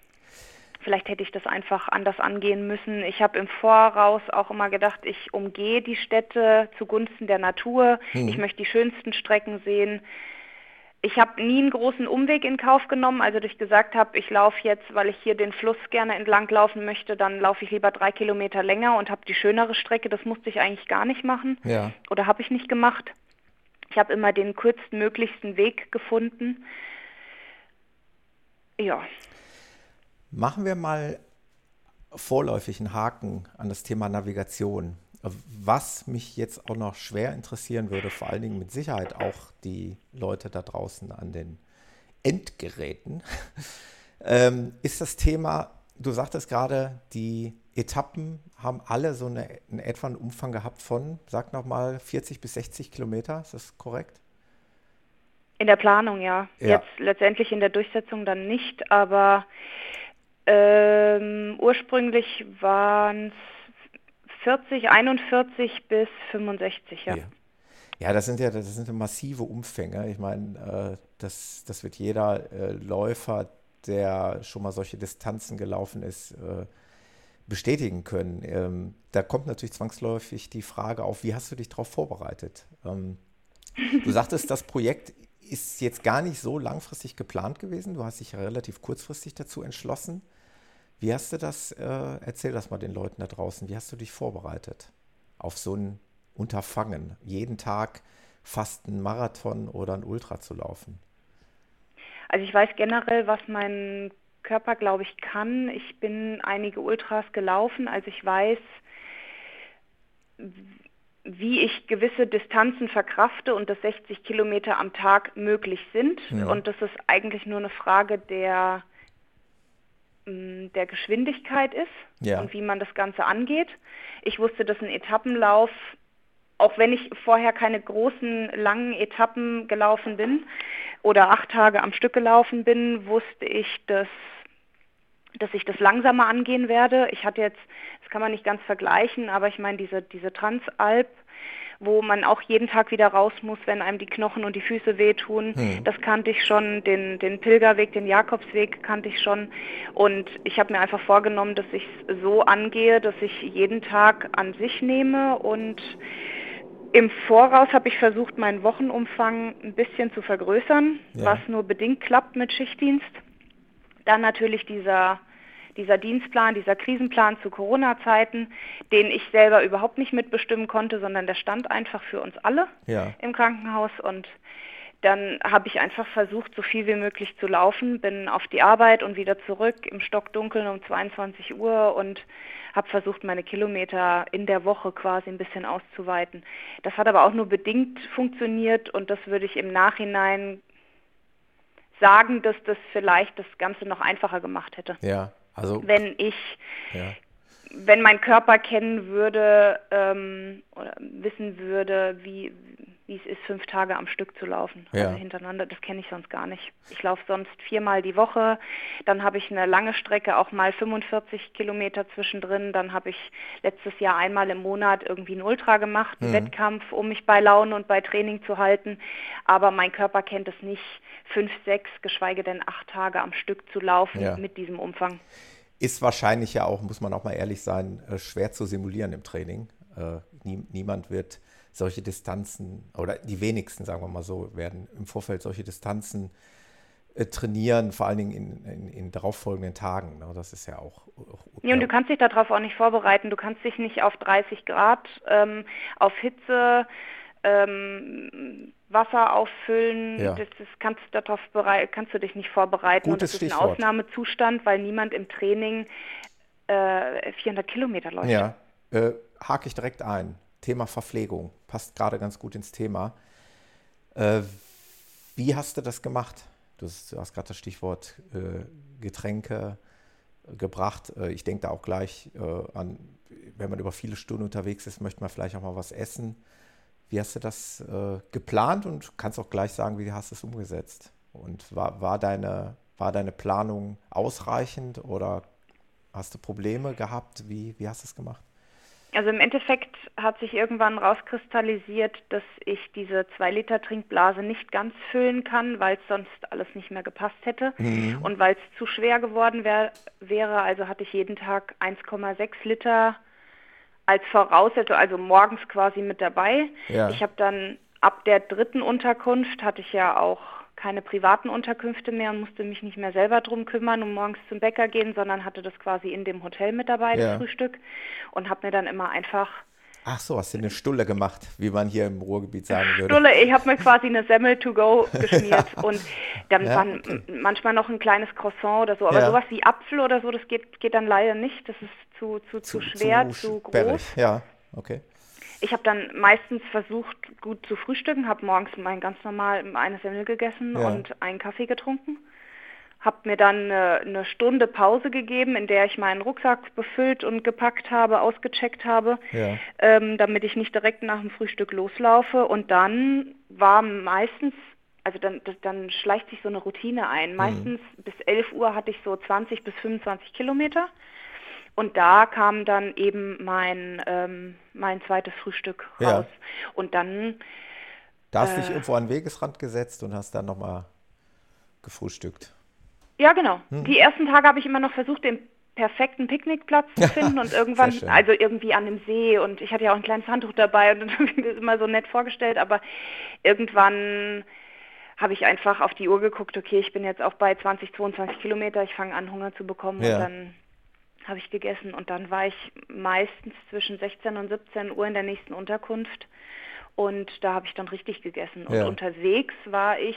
Vielleicht hätte ich das einfach anders angehen müssen. Ich habe im Voraus auch immer gedacht, ich umgehe die Städte zugunsten der Natur. Hm. Ich möchte die schönsten Strecken sehen. Ich habe nie einen großen Umweg in Kauf genommen, also dass ich gesagt habe, ich laufe jetzt, weil ich hier den Fluss gerne entlang laufen möchte, dann laufe ich lieber drei Kilometer länger und habe die schönere Strecke. Das musste ich eigentlich gar nicht machen ja. oder habe ich nicht gemacht. Ich habe immer den kürztmöglichsten Weg gefunden. Ja. Machen wir mal vorläufig einen Haken an das Thema Navigation. Was mich jetzt auch noch schwer interessieren würde, vor allen Dingen mit Sicherheit auch die Leute da draußen an den Endgeräten, ähm, ist das Thema, du sagtest gerade, die Etappen haben alle so eine, einen etwa einen Umfang gehabt von, sag nochmal, 40 bis 60 Kilometer, ist das korrekt? In der Planung, ja. ja. Jetzt letztendlich in der Durchsetzung dann nicht, aber ähm, ursprünglich waren es 40, 41 bis 65, ja. ja. Ja, das sind ja, das sind massive Umfänge. Ich meine, äh, das, das wird jeder äh, Läufer, der schon mal solche Distanzen gelaufen ist, äh, bestätigen können. Ähm, da kommt natürlich zwangsläufig die Frage auf, wie hast du dich darauf vorbereitet? Ähm, du sagtest, das Projekt ist jetzt gar nicht so langfristig geplant gewesen. Du hast dich ja relativ kurzfristig dazu entschlossen. Wie hast du das, äh, erzähl das mal den Leuten da draußen, wie hast du dich vorbereitet auf so ein Unterfangen, jeden Tag fast einen Marathon oder ein Ultra zu laufen? Also ich weiß generell, was mein Körper, glaube ich, kann. Ich bin einige Ultras gelaufen, also ich weiß, wie ich gewisse Distanzen verkrafte und dass 60 Kilometer am Tag möglich sind. Ja. Und das ist eigentlich nur eine Frage der der Geschwindigkeit ist ja. und wie man das Ganze angeht. Ich wusste, dass ein Etappenlauf, auch wenn ich vorher keine großen, langen Etappen gelaufen bin oder acht Tage am Stück gelaufen bin, wusste ich, dass dass ich das langsamer angehen werde. Ich hatte jetzt, das kann man nicht ganz vergleichen, aber ich meine, diese, diese Transalp, wo man auch jeden Tag wieder raus muss, wenn einem die Knochen und die Füße wehtun. Hm. Das kannte ich schon, den, den Pilgerweg, den Jakobsweg kannte ich schon. Und ich habe mir einfach vorgenommen, dass ich es so angehe, dass ich jeden Tag an sich nehme und im Voraus habe ich versucht, meinen Wochenumfang ein bisschen zu vergrößern, ja. was nur bedingt klappt mit Schichtdienst. Dann natürlich dieser dieser Dienstplan, dieser Krisenplan zu Corona-Zeiten, den ich selber überhaupt nicht mitbestimmen konnte, sondern der stand einfach für uns alle ja. im Krankenhaus und dann habe ich einfach versucht, so viel wie möglich zu laufen, bin auf die Arbeit und wieder zurück im Stockdunkeln um 22 Uhr und habe versucht, meine Kilometer in der Woche quasi ein bisschen auszuweiten. Das hat aber auch nur bedingt funktioniert und das würde ich im Nachhinein sagen, dass das vielleicht das Ganze noch einfacher gemacht hätte. Ja, also, wenn ich, ja. wenn mein Körper kennen würde ähm, oder wissen würde, wie, wie es ist, fünf Tage am Stück zu laufen, ja. also hintereinander, das kenne ich sonst gar nicht. Ich laufe sonst viermal die Woche, dann habe ich eine lange Strecke, auch mal 45 Kilometer zwischendrin, dann habe ich letztes Jahr einmal im Monat irgendwie einen Ultra gemacht, einen mhm. Wettkampf, um mich bei Laune und bei Training zu halten, aber mein Körper kennt es nicht, fünf, sechs, geschweige denn acht Tage am Stück zu laufen ja. mit diesem Umfang. Ist wahrscheinlich ja auch, muss man auch mal ehrlich sein, äh, schwer zu simulieren im Training. Äh, niemand wird solche Distanzen, oder die wenigsten, sagen wir mal so, werden im Vorfeld solche Distanzen äh, trainieren, vor allen Dingen in, in, in darauffolgenden Tagen. Ne? Das ist ja auch. auch ja, und du kannst dich darauf auch nicht vorbereiten. Du kannst dich nicht auf 30 Grad, ähm, auf Hitze, ähm, Wasser auffüllen, ja. das, das kannst, darauf kannst du dich nicht vorbereiten. Gutes und das ist Stichwort. ein Ausnahmezustand, weil niemand im Training äh, 400 Kilometer läuft. Ja, äh, hake ich direkt ein. Thema Verpflegung passt gerade ganz gut ins Thema. Äh, wie hast du das gemacht? Du hast, hast gerade das Stichwort äh, Getränke gebracht. Äh, ich denke da auch gleich äh, an, wenn man über viele Stunden unterwegs ist, möchte man vielleicht auch mal was essen. Wie hast du das äh, geplant und kannst auch gleich sagen, wie hast du es umgesetzt? Und war, war, deine, war deine Planung ausreichend oder hast du Probleme gehabt? Wie, wie hast du es gemacht? Also im Endeffekt hat sich irgendwann rauskristallisiert, dass ich diese 2 Liter Trinkblase nicht ganz füllen kann, weil es sonst alles nicht mehr gepasst hätte mhm. und weil es zu schwer geworden wär, wäre. Also hatte ich jeden Tag 1,6 Liter als Voraussetzung, also morgens quasi mit dabei. Ja. Ich habe dann ab der dritten Unterkunft hatte ich ja auch keine privaten Unterkünfte mehr und musste mich nicht mehr selber drum kümmern und morgens zum Bäcker gehen, sondern hatte das quasi in dem Hotel mit dabei, ja. das Frühstück und habe mir dann immer einfach Ach so, hast du eine Stulle gemacht, wie man hier im Ruhrgebiet sagen würde. Stulle, ich habe mir quasi eine Semmel to go geschmiert ja. und dann ja, waren manchmal noch ein kleines Croissant oder so, aber ja. sowas wie Apfel oder so, das geht, geht dann leider nicht, das ist zu, zu, zu, zu schwer, zu, zu groß. Ja, okay. Ich habe dann meistens versucht, gut zu frühstücken, habe morgens mein ganz normal eine Semmel gegessen ja. und einen Kaffee getrunken. Habe mir dann eine, eine, Stunde Pause gegeben, in der ich meinen Rucksack befüllt und gepackt habe, ausgecheckt habe, ja. ähm, damit ich nicht direkt nach dem Frühstück loslaufe. Und dann war meistens, also dann, dann schleicht sich so eine Routine ein. Mhm. Meistens mhm. bis 11 Uhr hatte ich so 20 bis 25 Kilometer. Und da kam dann eben mein, ähm, mein zweites Frühstück raus. Ja. Und dann. Da hast du äh, dich irgendwo an den Wegesrand gesetzt und hast dann nochmal gefrühstückt. Ja, genau. Hm. Die ersten Tage habe ich immer noch versucht, den perfekten Picknickplatz zu finden und irgendwann, also irgendwie an dem See und ich hatte ja auch ein kleines Handtuch dabei und dann habe ich mir das immer so nett vorgestellt, aber irgendwann habe ich einfach auf die Uhr geguckt, okay, ich bin jetzt auch bei 20, 22 Kilometer, ich fange an Hunger zu bekommen ja. und dann habe ich gegessen und dann war ich meistens zwischen 16 und 17 Uhr in der nächsten Unterkunft und da habe ich dann richtig gegessen. Und ja. unterwegs war ich,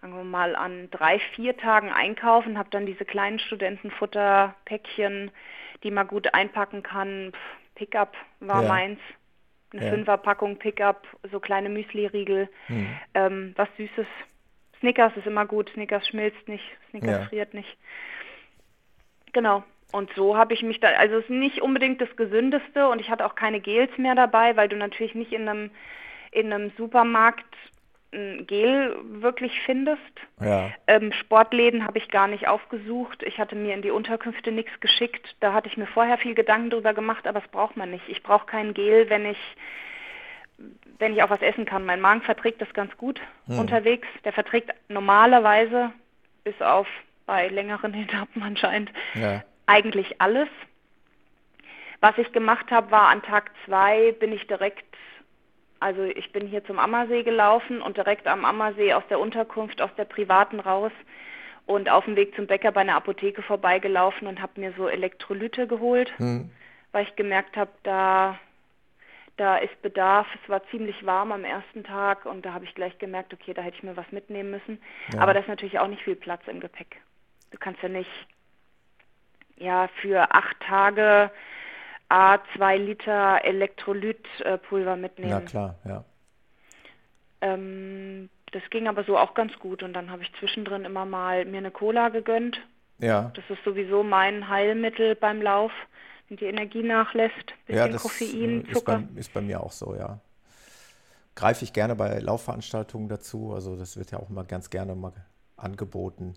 sagen wir mal, an drei, vier Tagen einkaufen, habe dann diese kleinen Studentenfutterpäckchen, die man gut einpacken kann. Pickup war ja. meins. Eine ja. Fünferpackung Pickup, so kleine Müsli-Riegel, mhm. ähm, was Süßes. Snickers ist immer gut, Snickers schmilzt nicht, Snickers friert nicht. Genau, und so habe ich mich da, also es ist nicht unbedingt das Gesündeste und ich hatte auch keine Gels mehr dabei, weil du natürlich nicht in einem, in einem Supermarkt ein Gel wirklich findest. Ja. Ähm, Sportläden habe ich gar nicht aufgesucht. Ich hatte mir in die Unterkünfte nichts geschickt. Da hatte ich mir vorher viel Gedanken drüber gemacht, aber das braucht man nicht. Ich brauche kein Gel, wenn ich wenn ich auch was essen kann. Mein Magen verträgt das ganz gut hm. unterwegs. Der verträgt normalerweise bis auf bei längeren Etappen anscheinend ja eigentlich alles. Was ich gemacht habe, war an Tag zwei bin ich direkt, also ich bin hier zum Ammersee gelaufen und direkt am Ammersee aus der Unterkunft, aus der privaten raus und auf dem Weg zum Bäcker bei einer Apotheke vorbeigelaufen und habe mir so Elektrolyte geholt, hm. weil ich gemerkt habe, da da ist Bedarf. Es war ziemlich warm am ersten Tag und da habe ich gleich gemerkt, okay, da hätte ich mir was mitnehmen müssen. Ja. Aber da ist natürlich auch nicht viel Platz im Gepäck. Du kannst ja nicht ja für acht Tage A zwei Liter Elektrolytpulver mitnehmen. Na klar, ja. Ähm, das ging aber so auch ganz gut und dann habe ich zwischendrin immer mal mir eine Cola gegönnt. Ja. Das ist sowieso mein Heilmittel beim Lauf, wenn die Energie nachlässt. Bisschen ja, das Koffein, Zucker. Ist bei, ist bei mir auch so, ja. Greife ich gerne bei Laufveranstaltungen dazu. Also das wird ja auch immer ganz gerne mal angeboten.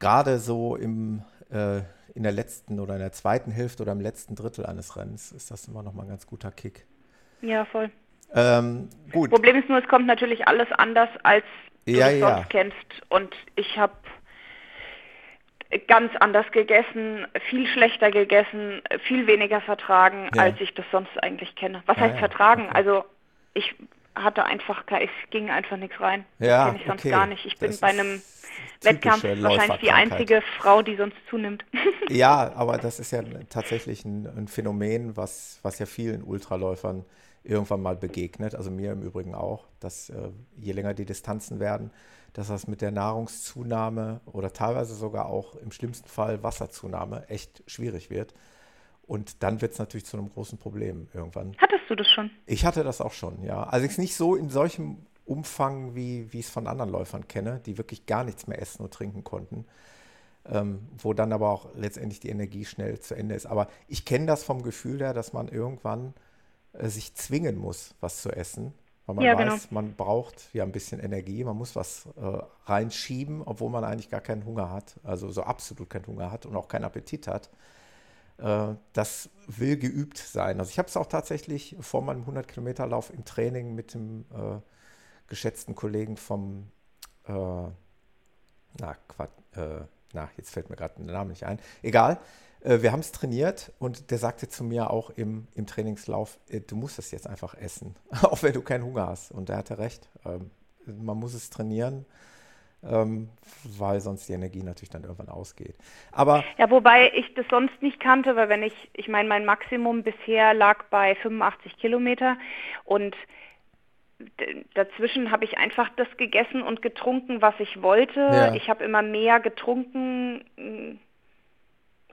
Gerade so im äh, in der letzten oder in der zweiten Hälfte oder im letzten Drittel eines Rennens ist das immer noch mal ein ganz guter Kick. Ja, voll. Ähm, gut. Problem ist nur, es kommt natürlich alles anders, als du ja, es sonst ja. kennst. Und ich habe ganz anders gegessen, viel schlechter gegessen, viel weniger vertragen, ja. als ich das sonst eigentlich kenne. Was heißt vertragen? Okay. Also ich hatte einfach, es ging einfach nichts rein. Ja, kenne ich sonst okay. gar nicht. Ich bin das bei einem Wettkampf wahrscheinlich die einzige Frau, die sonst zunimmt. ja, aber das ist ja tatsächlich ein, ein, Phänomen, was, was ja vielen Ultraläufern irgendwann mal begegnet, also mir im Übrigen auch, dass äh, je länger die Distanzen werden, dass das mit der Nahrungszunahme oder teilweise sogar auch im schlimmsten Fall Wasserzunahme echt schwierig wird. Und dann wird es natürlich zu einem großen Problem irgendwann. Hattest du das schon? Ich hatte das auch schon, ja. Also ich nicht so in solchem Umfang, wie, wie ich es von anderen Läufern kenne, die wirklich gar nichts mehr essen und trinken konnten. Ähm, wo dann aber auch letztendlich die Energie schnell zu Ende ist. Aber ich kenne das vom Gefühl her, dass man irgendwann äh, sich zwingen muss, was zu essen, weil man ja, weiß, genau. man braucht ja ein bisschen Energie, man muss was äh, reinschieben, obwohl man eigentlich gar keinen Hunger hat, also so absolut keinen Hunger hat und auch keinen Appetit hat. Äh, das will geübt sein. Also ich habe es auch tatsächlich vor meinem 100 Kilometer Lauf im Training mit dem äh, geschätzten Kollegen vom, äh, na, Quat, äh, na, jetzt fällt mir gerade der Name nicht ein. Egal, äh, wir haben es trainiert und der sagte zu mir auch im, im Trainingslauf, äh, du musst es jetzt einfach essen, auch wenn du keinen Hunger hast. Und er hatte recht. Ähm, man muss es trainieren ähm, weil sonst die Energie natürlich dann irgendwann ausgeht. Aber ja, wobei ich das sonst nicht kannte, weil wenn ich, ich meine, mein Maximum bisher lag bei 85 Kilometer und dazwischen habe ich einfach das gegessen und getrunken, was ich wollte. Ja. Ich habe immer mehr getrunken, mm,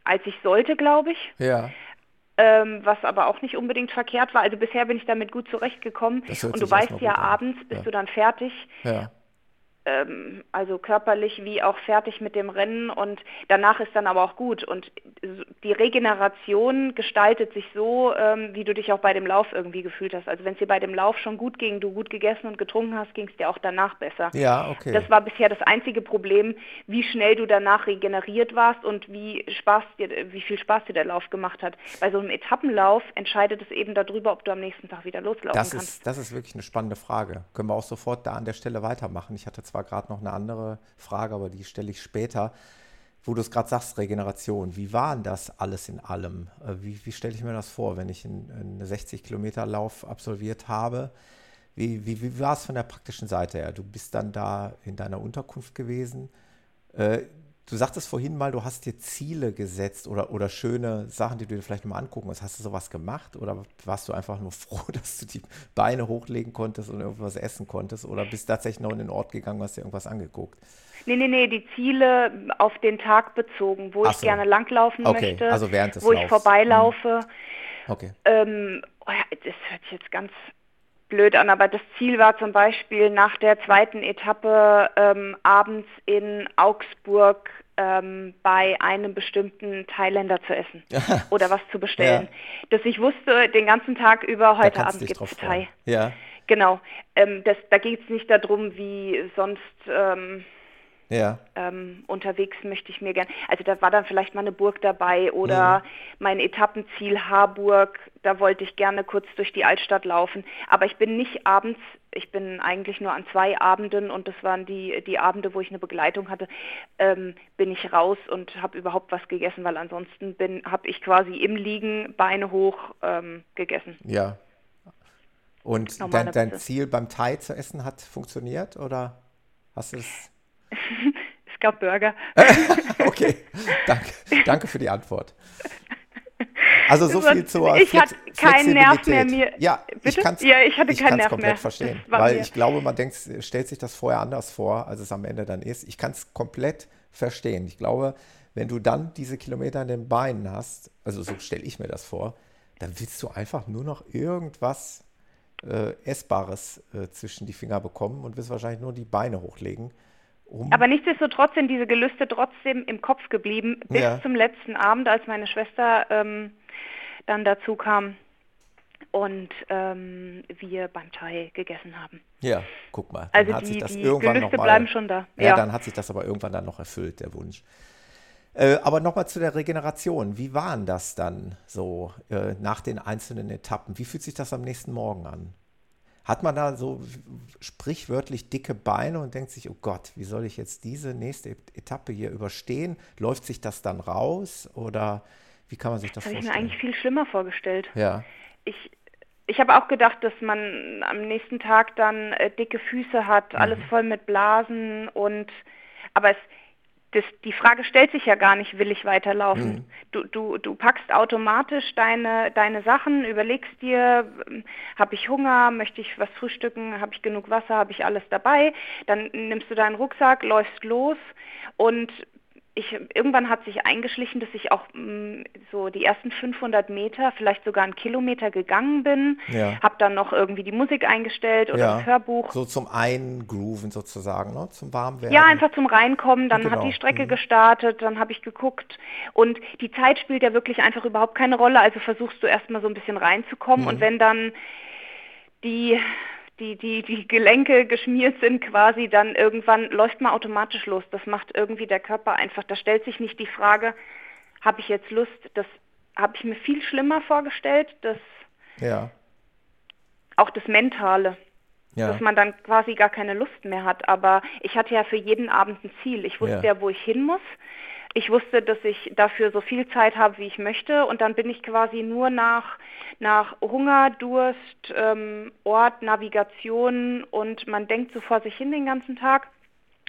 als ich sollte, glaube ich. Ja. Ähm, was aber auch nicht unbedingt verkehrt war. Also bisher bin ich damit gut zurechtgekommen. Und du weißt ja, abends bist ja. du dann fertig. Ja ähm, also körperlich wie auch fertig mit dem Rennen und danach ist dann aber auch gut. Und die Regeneration gestaltet sich so, ähm, wie du dich auch bei dem Lauf irgendwie gefühlt hast. Also wenn es dir bei dem Lauf schon gut ging, du gut gegessen und getrunken hast, ging es dir auch danach besser. Ja, okay. Das war bisher das einzige Problem, wie schnell du danach regeneriert warst und wie, Spaß dir, wie viel Spaß dir der Lauf gemacht hat. Bei so einem Etappenlauf entscheidet es eben darüber, ob du am nächsten Tag wieder loslaufen das kannst. Ist, das ist wirklich eine spannende Frage. Können wir auch sofort da an der Stelle weitermachen. Ich hatte zwar gerade noch eine andere Frage, aber die stelle ich später. Wo du es gerade sagst, Regeneration. Wie war denn das alles in allem? Äh, wie, wie stelle ich mir das vor, wenn ich einen, einen 60-Kilometer-Lauf absolviert habe? Wie, wie, wie war es von der praktischen Seite her? Du bist dann da in deiner Unterkunft gewesen. Äh, du sagtest vorhin mal, du hast dir Ziele gesetzt oder, oder schöne Sachen, die du dir vielleicht mal angucken musst. Hast du sowas gemacht oder warst du einfach nur froh, dass du die Beine hochlegen konntest und irgendwas essen konntest oder bist tatsächlich noch in den Ort gegangen und hast dir irgendwas angeguckt? Nee, nee, nee, die Ziele auf den Tag bezogen, wo Ach ich so. gerne langlaufen okay, möchte, also während des wo Laufs. ich vorbeilaufe. Mhm. Okay. Ähm, oh ja, das hört sich jetzt ganz blöd an, aber das Ziel war zum Beispiel nach der zweiten Etappe ähm, abends in Augsburg ähm, bei einem bestimmten Thailänder zu essen oder was zu bestellen. Ja. Dass ich wusste, den ganzen Tag über, heute Abend gibt es Thai. Ja. Genau. Ähm, das, da geht es nicht darum, wie sonst ähm, ja. ähm, unterwegs möchte ich mir gern. Also da war dann vielleicht mal eine Burg dabei oder mhm. mein Etappenziel Harburg, da wollte ich gerne kurz durch die Altstadt laufen. Aber ich bin nicht abends, ich bin eigentlich nur an zwei Abenden und das waren die, die Abende, wo ich eine Begleitung hatte, ähm, bin ich raus und habe überhaupt was gegessen, weil ansonsten bin, habe ich quasi im Liegen Beine hoch ähm, gegessen. Ja. Und dein, dein Ziel beim Thai zu essen hat funktioniert oder hast du es? Es gab Burger. okay, danke, danke für die Antwort. Also so viel zur Ich hatte keinen Nerv mehr mir. Ja, ich kann es ja, ich hatte keinen Nerv komplett mehr. verstehen, weil mir. ich glaube, man denkt, stellt sich das vorher anders vor, als es am Ende dann ist. Ich kann es komplett verstehen. Ich glaube, wenn du dann diese Kilometer in den Beinen hast, also so stelle ich mir das vor, dann willst du einfach nur noch irgendwas äh, Essbares äh, zwischen die Finger bekommen und wirst wahrscheinlich nur die Beine hochlegen. Um Aber nichtsdestotrotz sind diese Gelüste trotzdem im Kopf geblieben, bis ja. zum letzten Abend, als meine Schwester ähm, dann dazu kam und ähm, wir beim Thai gegessen haben. Ja, guck mal. also hat die, sich das die irgendwann Gelüste noch mal, bleiben schon da. Ja, ja, dann hat sich das aber irgendwann dann noch erfüllt, der Wunsch. Äh, aber nochmal zu der Regeneration. Wie waren das dann so äh, nach den einzelnen Etappen? Wie fühlt sich das am nächsten Morgen an? Hat man da so sprichwörtlich dicke Beine und denkt sich, oh Gott, wie soll ich jetzt diese nächste Etappe hier überstehen? Läuft sich das dann raus oder wie kann man sich das, das vorstellen? Das habe ich mir eigentlich viel schlimmer vorgestellt. Ja. Ich, ich habe auch gedacht, dass man am nächsten Tag dann äh, dicke Füße hat, mhm. alles voll mit Blasen und aber es, das, die Frage stellt sich ja gar nicht, will ich weiterlaufen? Mhm. Du, du, du packst automatisch deine, deine Sachen, überlegst dir, habe ich Hunger, möchte ich was frühstücken, habe ich genug Wasser, habe ich alles dabei, dann nimmst du deinen Rucksack, läufst los und ich, irgendwann hat sich eingeschlichen, dass ich auch mh, mm, so die ersten 500 Meter, vielleicht sogar einen Kilometer gegangen bin. Ja. Habe dann noch irgendwie die Musik eingestellt oder ja. das Hörbuch. So zum Eingrooven sozusagen, ne? zum Warmwerden. Ja, einfach zum Reinkommen. Dann genau. hat die Strecke mhm. gestartet, dann habe ich geguckt. Und die Zeit spielt ja wirklich einfach überhaupt keine Rolle. Also versuchst du erstmal so ein bisschen reinzukommen. Mhm. Und wenn dann die die, die, die Gelenke geschmiert sind quasi, dann irgendwann läuft man automatisch los. Das macht irgendwie der Körper einfach. Da stellt sich nicht die Frage, habe ich jetzt Lust, das habe ich mir viel schlimmer vorgestellt, dass ja. auch das Mentale. Ja. Dass man dann quasi gar keine Lust mehr hat. Aber ich hatte ja für jeden Abend ein Ziel. Ich wusste ja, ja wo ich hin muss. Ich wusste, dass ich dafür so viel Zeit habe, wie ich möchte. Und dann bin ich quasi nur nach, nach Hunger, Durst, ähm, Ort, Navigation und man denkt so vor sich hin den ganzen Tag.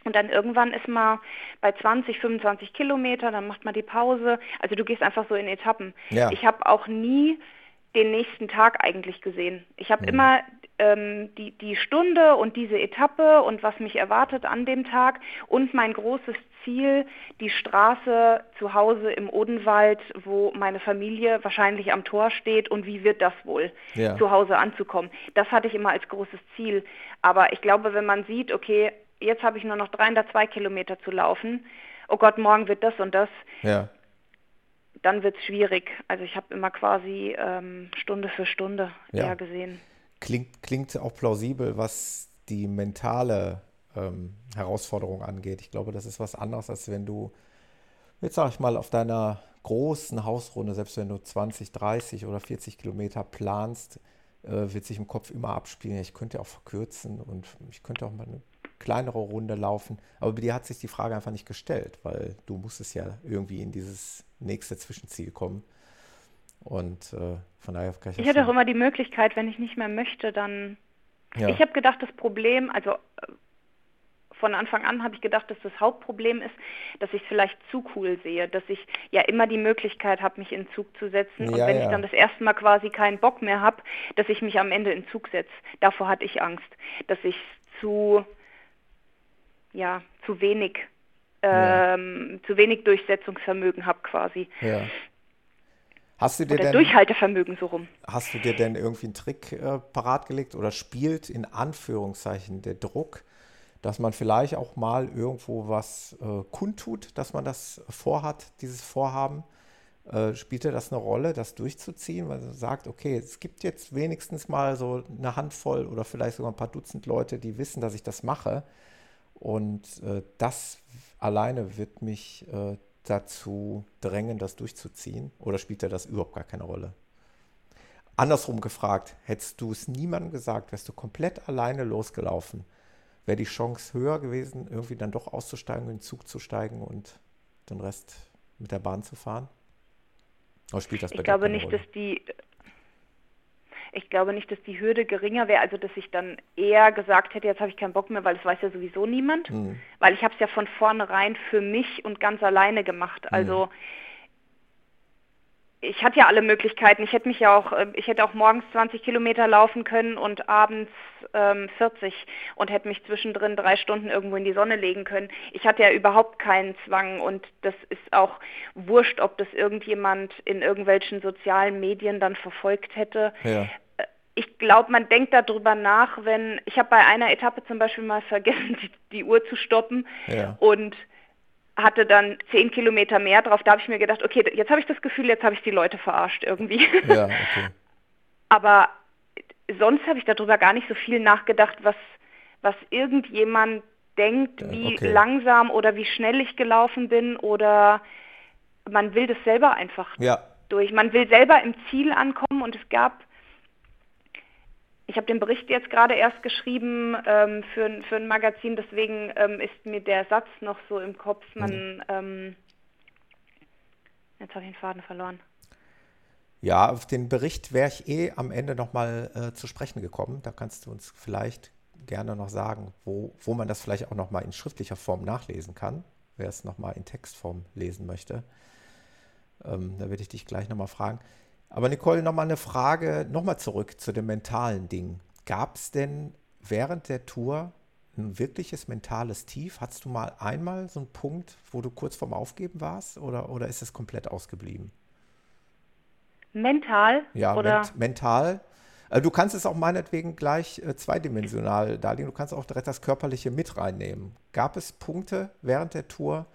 Und dann irgendwann ist man bei 20, 25 Kilometer, dann macht man die Pause. Also du gehst einfach so in Etappen. Ja. Ich habe auch nie den nächsten Tag eigentlich gesehen. Ich habe mhm. immer ähm, die, die Stunde und diese Etappe und was mich erwartet an dem Tag und mein großes Ziel, die Straße zu Hause im Odenwald, wo meine Familie wahrscheinlich am Tor steht und wie wird das wohl, ja. zu Hause anzukommen. Das hatte ich immer als großes Ziel. Aber ich glaube, wenn man sieht, okay, jetzt habe ich nur noch 302 Kilometer zu laufen, oh Gott, morgen wird das und das, ja. dann wird es schwierig. Also ich habe immer quasi ähm, Stunde für Stunde ja. eher gesehen. Klingt, klingt auch plausibel, was die mentale ähm, Herausforderung angeht. Ich glaube, das ist was anderes, als wenn du, jetzt sage ich mal, auf deiner großen Hausrunde, selbst wenn du 20, 30 oder 40 Kilometer planst, äh, wird sich im Kopf immer abspielen. Ich könnte auch verkürzen und ich könnte auch mal eine kleinere Runde laufen. Aber bei dir hat sich die Frage einfach nicht gestellt, weil du musstest ja irgendwie in dieses nächste Zwischenziel kommen. Und äh, von daher kann ich. Ich hatte auch immer die Möglichkeit, wenn ich nicht mehr möchte, dann. Ja. Ich habe gedacht, das Problem, also äh, von Anfang an habe ich gedacht, dass das Hauptproblem ist, dass ich es vielleicht zu cool sehe, dass ich ja immer die Möglichkeit habe, mich in Zug zu setzen. Ja, und wenn ja. ich dann das erste Mal quasi keinen Bock mehr habe, dass ich mich am Ende in Zug setze. Davor hatte ich Angst, dass ich zu ja, zu wenig, ähm, ja. zu wenig Durchsetzungsvermögen habe quasi. Ja. Hast du dir oder denn, Durchhaltevermögen so rum. Hast du dir denn irgendwie einen Trick äh, parat gelegt oder spielt in Anführungszeichen der Druck, dass man vielleicht auch mal irgendwo was äh, kundtut, dass man das vorhat, dieses Vorhaben? Äh, spielte das eine Rolle, das durchzuziehen, weil man sagt, okay, es gibt jetzt wenigstens mal so eine Handvoll oder vielleicht sogar ein paar Dutzend Leute, die wissen, dass ich das mache. Und äh, das alleine wird mich äh, dazu drängen, das durchzuziehen. Oder spielt das überhaupt gar keine Rolle? Andersrum gefragt, hättest du es niemandem gesagt, wärst du komplett alleine losgelaufen, wäre die Chance höher gewesen, irgendwie dann doch auszusteigen, in den Zug zu steigen und den Rest mit der Bahn zu fahren? Oder spielt das bei ich glaube nicht, Rolle? dass die ich glaube nicht, dass die Hürde geringer wäre, also dass ich dann eher gesagt hätte, jetzt habe ich keinen Bock mehr, weil es weiß ja sowieso niemand, mhm. weil ich habe es ja von vornherein für mich und ganz alleine gemacht. Also mhm ich hatte ja alle Möglichkeiten. Ich hätte mich ja auch, äh, ich hätte auch morgens 20 Kilometer laufen können und abends ähm, 40 und hätte mich zwischendrin drei Stunden irgendwo in die Sonne legen können. Ich hatte ja überhaupt keinen Zwang und das ist auch wurscht, ob das irgendjemand in irgendwelchen sozialen Medien dann verfolgt hätte. Ja. Äh, ich glaube, man denkt darüber nach, wenn ich habe bei einer Etappe zum Beispiel mal vergessen, die, die Uhr zu stoppen ja. und hatte dann zehn Kilometer mehr drauf. Da habe ich mir gedacht, okay, jetzt habe ich das Gefühl, jetzt habe ich die Leute verarscht irgendwie. Ja, okay. Aber sonst habe ich darüber gar nicht so viel nachgedacht, was, was irgendjemand denkt, wie okay. langsam oder wie schnell ich gelaufen bin oder man will das selber einfach ja. durch. Man will selber im Ziel ankommen und es gab ich habe den Bericht jetzt gerade erst geschrieben ähm, für, für ein Magazin, deswegen ähm, ist mir der Satz noch so im Kopf. Man, mhm. ähm, jetzt habe ich den Faden verloren. Ja, auf den Bericht wäre ich eh am Ende nochmal äh, zu sprechen gekommen. Da kannst du uns vielleicht gerne noch sagen, wo, wo man das vielleicht auch nochmal in schriftlicher Form nachlesen kann, wer es nochmal in Textform lesen möchte. Ähm, da werde ich dich gleich nochmal fragen. Aber Nicole, nochmal eine Frage, nochmal zurück zu dem mentalen Ding. Gab es denn während der Tour ein wirkliches mentales Tief? Hattest du mal einmal so einen Punkt, wo du kurz vorm Aufgeben warst oder, oder ist es komplett ausgeblieben? Mental? Ja, oder? Ment mental. Also du kannst es auch meinetwegen gleich äh, zweidimensional darlegen. Du kannst auch direkt das Körperliche mit reinnehmen. Gab es Punkte während der Tour,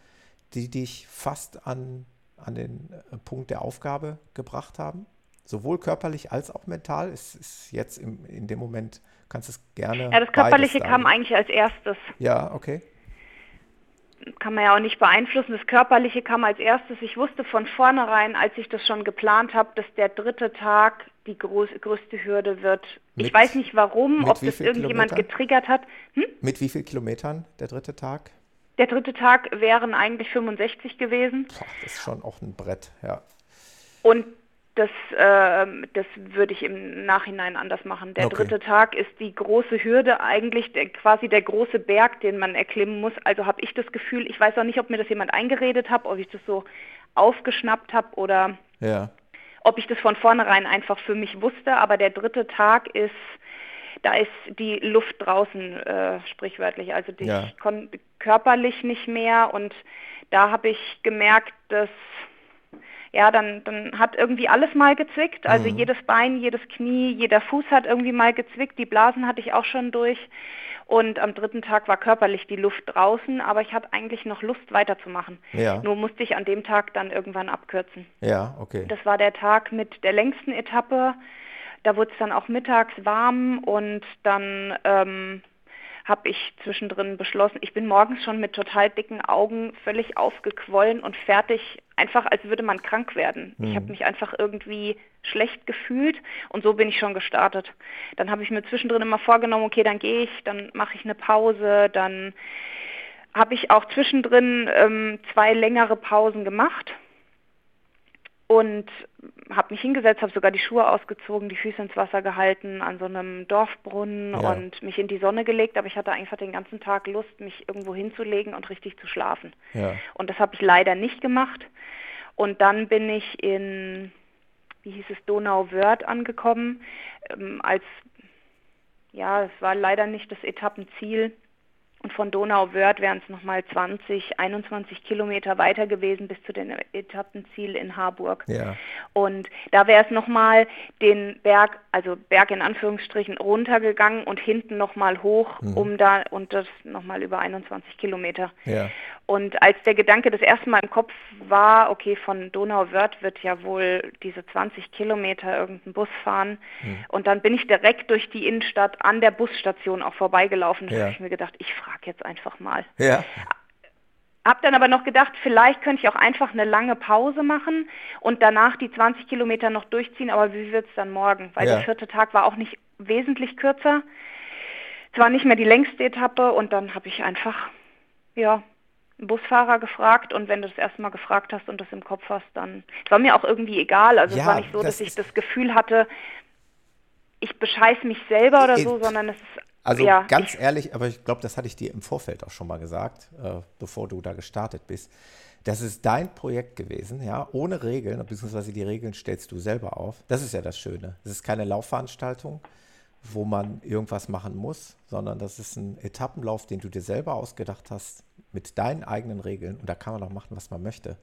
die dich fast an an den äh, Punkt der Aufgabe gebracht haben? Sowohl körperlich als auch mental? Ist, ist jetzt im, in dem Moment, kannst du es gerne. Ja, das Körperliche kam eigentlich als erstes. Ja, okay. kann man ja auch nicht beeinflussen. Das Körperliche kam als erstes. Ich wusste von vornherein, als ich das schon geplant habe, dass der dritte Tag die groß, größte Hürde wird. Mit, ich weiß nicht warum, ob das irgendjemand Kilometern? getriggert hat. Hm? Mit wie vielen Kilometern der dritte Tag? Der dritte Tag wären eigentlich 65 gewesen. Boah, das ist schon auch ein Brett, ja. Und das, äh, das würde ich im Nachhinein anders machen. Der okay. dritte Tag ist die große Hürde, eigentlich der, quasi der große Berg, den man erklimmen muss. Also habe ich das Gefühl, ich weiß auch nicht, ob mir das jemand eingeredet hat, ob ich das so aufgeschnappt habe oder ja. ob ich das von vornherein einfach für mich wusste. Aber der dritte Tag ist, da ist die Luft draußen, äh, sprichwörtlich. Also die, ja. ich konnte körperlich nicht mehr und da habe ich gemerkt, dass ja, dann, dann hat irgendwie alles mal gezwickt. Also mhm. jedes Bein, jedes Knie, jeder Fuß hat irgendwie mal gezwickt. Die Blasen hatte ich auch schon durch. Und am dritten Tag war körperlich die Luft draußen, aber ich hatte eigentlich noch Lust weiterzumachen. Ja. Nur musste ich an dem Tag dann irgendwann abkürzen. Ja, okay. Das war der Tag mit der längsten Etappe. Da wurde es dann auch mittags warm und dann ähm, habe ich zwischendrin beschlossen, ich bin morgens schon mit total dicken Augen völlig aufgequollen und fertig, einfach als würde man krank werden. Mhm. Ich habe mich einfach irgendwie schlecht gefühlt und so bin ich schon gestartet. Dann habe ich mir zwischendrin immer vorgenommen, okay, dann gehe ich, dann mache ich eine Pause, dann habe ich auch zwischendrin ähm, zwei längere Pausen gemacht und habe mich hingesetzt, habe sogar die Schuhe ausgezogen, die Füße ins Wasser gehalten an so einem Dorfbrunnen ja. und mich in die Sonne gelegt, aber ich hatte einfach den ganzen Tag Lust, mich irgendwo hinzulegen und richtig zu schlafen. Ja. Und das habe ich leider nicht gemacht. Und dann bin ich in, wie hieß es, Donauwörth angekommen, ähm, als, ja, es war leider nicht das Etappenziel, und von Donauwörth wären es nochmal 20, 21 Kilometer weiter gewesen bis zu dem Etappenziel in Harburg. Ja. Und da wäre es nochmal den Berg, also Berg in Anführungsstrichen, runtergegangen und hinten nochmal hoch, mhm. um da, und das nochmal über 21 Kilometer. Ja. Und als der Gedanke das erste Mal im Kopf war, okay, von Donauwörth wird ja wohl diese 20 Kilometer irgendein Bus fahren. Mhm. Und dann bin ich direkt durch die Innenstadt an der Busstation auch vorbeigelaufen. Da ja. habe ich mir gedacht, ich frage jetzt einfach mal. Ja. Hab dann aber noch gedacht, vielleicht könnte ich auch einfach eine lange Pause machen und danach die 20 Kilometer noch durchziehen, aber wie wird es dann morgen? Weil ja. der vierte Tag war auch nicht wesentlich kürzer. Es war nicht mehr die längste Etappe und dann habe ich einfach, ja, Busfahrer gefragt und wenn du das erste Mal gefragt hast und das im Kopf hast, dann es war mir auch irgendwie egal. Also ja, es war nicht so, das dass ich das Gefühl hatte, ich bescheiße mich selber oder so, sondern es ist also ja. ganz ehrlich, aber ich glaube, das hatte ich dir im Vorfeld auch schon mal gesagt, äh, bevor du da gestartet bist. Das ist dein Projekt gewesen, ja, ohne Regeln, beziehungsweise die Regeln stellst du selber auf. Das ist ja das Schöne. Es ist keine Laufveranstaltung, wo man irgendwas machen muss, sondern das ist ein Etappenlauf, den du dir selber ausgedacht hast, mit deinen eigenen Regeln. Und da kann man auch machen, was man möchte.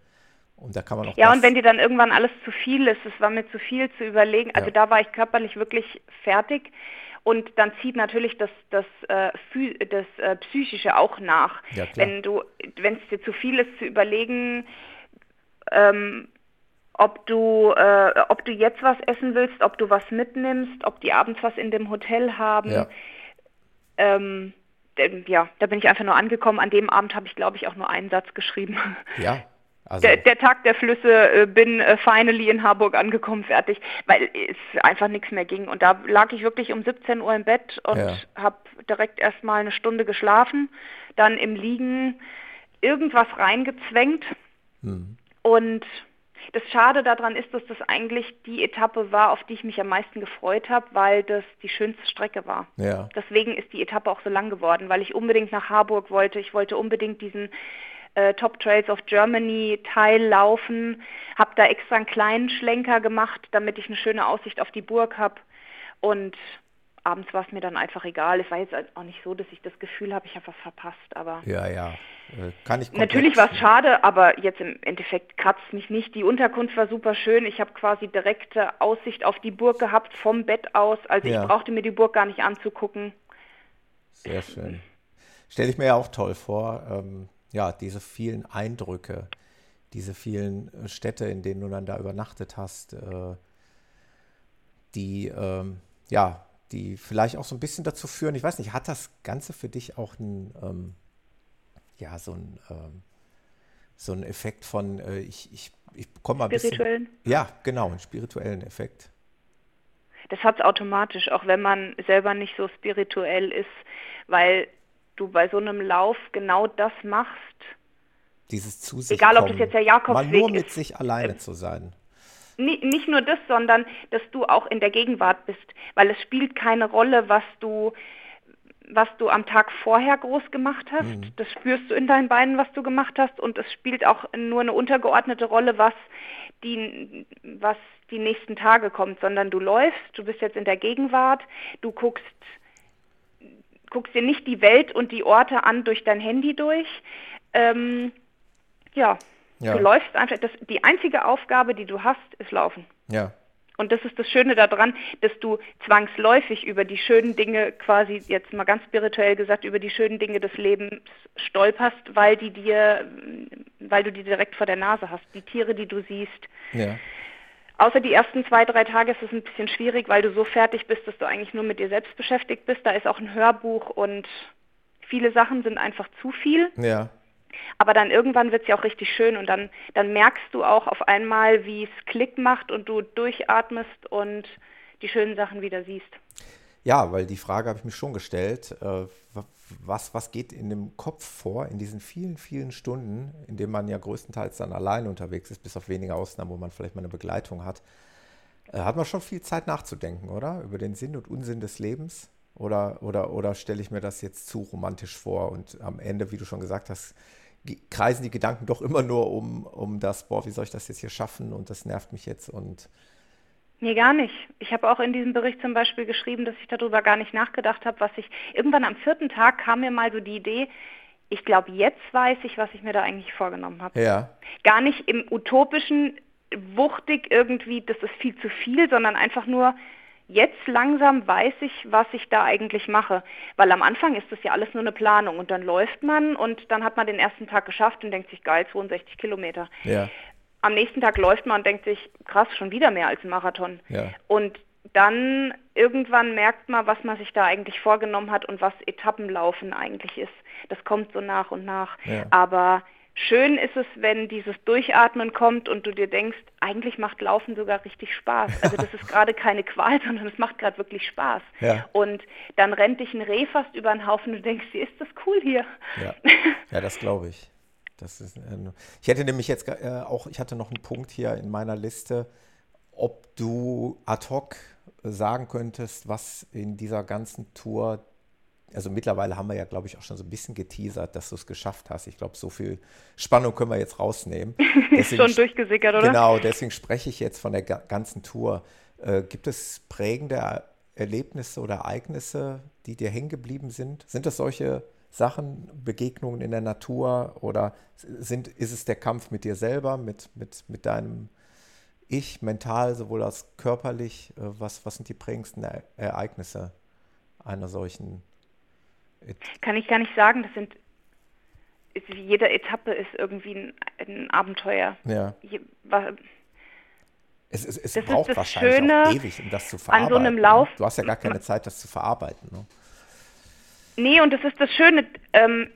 Und da kann man auch. Ja, und wenn dir dann irgendwann alles zu viel ist, es war mir zu viel zu überlegen, also ja. da war ich körperlich wirklich fertig. Und dann zieht natürlich das, das, äh, das äh, Psychische auch nach. Ja, wenn du, wenn es dir zu viel ist zu überlegen, ähm, ob du, äh, ob du jetzt was essen willst, ob du was mitnimmst, ob die abends was in dem Hotel haben. Ja. Ähm, ja, da bin ich einfach nur angekommen. An dem Abend habe ich, glaube ich, auch nur einen Satz geschrieben. Ja, also der, der, Tag der Flüsse, äh, bin äh, finally in Harburg angekommen, fertig, weil es einfach nichts mehr ging. Und da lag ich wirklich um 17 Uhr im Bett und ja. habe direkt erstmal eine Stunde geschlafen, dann im Liegen irgendwas reingezwängt. Mhm. Und das Schade daran ist, dass das eigentlich die Etappe war, auf die ich mich am meisten gefreut habe, weil das die schönste Strecke war. Ja. Deswegen ist die Etappe auch so lang geworden, weil ich unbedingt nach Harburg wollte. Ich wollte unbedingt diesen äh, Top Trails of Germany Teil laufen, habe da extra einen kleinen Schlenker gemacht, damit ich eine schöne Aussicht auf die Burg habe und abends war es mir dann einfach egal. Es war jetzt auch nicht so, dass ich das Gefühl habe, ich habe was verpasst, aber ja, ja, äh, kann ich natürlich war es schade, aber jetzt im Endeffekt kratzt mich nicht. Die Unterkunft war super schön. Ich habe quasi direkte Aussicht auf die Burg gehabt vom Bett aus, also ja. ich brauchte mir die Burg gar nicht anzugucken. Sehr schön. Stelle ich mir ja auch toll vor. Ähm, ja, diese vielen Eindrücke, diese vielen äh, Städte, in denen du dann da übernachtet hast, äh, die, ähm, ja, die vielleicht auch so ein bisschen dazu führen, ich weiß nicht, hat das Ganze für dich auch einen, ähm, ja, so ein, ähm, so ein Effekt von, äh, ich, ich, ich bekomme mal ein bisschen. Ja, genau, einen spirituellen Effekt. Das hat es automatisch, auch wenn man selber nicht so spirituell ist, weil du bei so einem Lauf genau das machst. Dieses zu Egal, ob das jetzt der Jakobsweg ist. Mal nur mit ist. sich alleine äh, zu sein. Nicht nur das, sondern dass du auch in der Gegenwart bist, weil es spielt keine Rolle, was du was du am Tag vorher groß gemacht hast. Mhm. Das spürst du in deinen Beinen, was du gemacht hast. Und es spielt auch nur eine untergeordnete Rolle, was die, was die nächsten Tage kommt, sondern du läufst, du bist jetzt in der Gegenwart, du guckst, guckst dir nicht die Welt und die Orte an durch dein Handy durch. Ähm, ja, ja, du läufst einfach. Das, die einzige Aufgabe, die du hast, ist Laufen. Ja. Und das ist das Schöne daran, dass du zwangsläufig über die schönen Dinge, quasi jetzt mal ganz spirituell gesagt, über die schönen Dinge des Lebens stolperst, weil die dir, weil du die direkt vor der Nase hast. Die Tiere, die du siehst. Ja. Außer die ersten zwei, drei Tage ist es ein bisschen schwierig, weil du so fertig bist, dass du eigentlich nur mit dir selbst beschäftigt bist. Da ist auch ein Hörbuch und viele Sachen sind einfach zu viel. Ja. Aber dann irgendwann wird es ja auch richtig schön und dann, dann merkst du auch auf einmal, wie es Klick macht und du durchatmest und die schönen Sachen wieder siehst. Ja, weil die Frage habe ich mir schon gestellt, äh, was, was geht in dem Kopf vor in diesen vielen, vielen Stunden, in denen man ja größtenteils dann allein unterwegs ist, bis auf wenige Ausnahmen, wo man vielleicht mal eine Begleitung hat. Äh, hat man schon viel Zeit nachzudenken, oder? Über den Sinn und Unsinn des Lebens? Oder, oder, oder stelle ich mir das jetzt zu romantisch vor und am Ende, wie du schon gesagt hast, kreisen die Gedanken doch immer nur um, um das, boah, wie soll ich das jetzt hier schaffen und das nervt mich jetzt und Nee, gar nicht. Ich habe auch in diesem Bericht zum Beispiel geschrieben, dass ich darüber gar nicht nachgedacht habe, was ich. Irgendwann am vierten Tag kam mir mal so die Idee, ich glaube, jetzt weiß ich, was ich mir da eigentlich vorgenommen habe. Ja. Gar nicht im utopischen, wuchtig irgendwie, das ist viel zu viel, sondern einfach nur, jetzt langsam weiß ich, was ich da eigentlich mache. Weil am Anfang ist das ja alles nur eine Planung und dann läuft man und dann hat man den ersten Tag geschafft und denkt sich, geil, 62 Kilometer. Ja. Am nächsten Tag läuft man und denkt sich, krass, schon wieder mehr als ein Marathon. Ja. Und dann irgendwann merkt man, was man sich da eigentlich vorgenommen hat und was Etappenlaufen eigentlich ist. Das kommt so nach und nach. Ja. Aber Schön ist es, wenn dieses Durchatmen kommt und du dir denkst, eigentlich macht Laufen sogar richtig Spaß. Also das ist gerade keine Qual, sondern es macht gerade wirklich Spaß. Ja. Und dann rennt dich ein Reh fast über den Haufen und du denkst, wie ist das cool hier? Ja, ja das glaube ich. Das ist, äh, ich hätte nämlich jetzt äh, auch, ich hatte noch einen Punkt hier in meiner Liste, ob du ad hoc sagen könntest, was in dieser ganzen Tour also mittlerweile haben wir ja, glaube ich, auch schon so ein bisschen geteasert, dass du es geschafft hast. Ich glaube, so viel Spannung können wir jetzt rausnehmen. Deswegen, schon durchgesickert, oder? Genau, deswegen spreche ich jetzt von der ganzen Tour. Äh, gibt es prägende Erlebnisse oder Ereignisse, die dir hängen geblieben sind? Sind das solche Sachen, Begegnungen in der Natur oder sind, ist es der Kampf mit dir selber, mit, mit, mit deinem Ich, mental sowohl als körperlich? Äh, was, was sind die prägendsten Ereignisse einer solchen kann ich gar nicht sagen. Das sind jede Etappe ist irgendwie ein, ein Abenteuer. Ja. Je, war, es, es, es braucht wahrscheinlich Schöne auch ewig, um das zu verarbeiten. An so einem Lauf. Du hast ja gar keine Zeit, das zu verarbeiten. Ne? Nee, und das ist das Schöne. Ähm,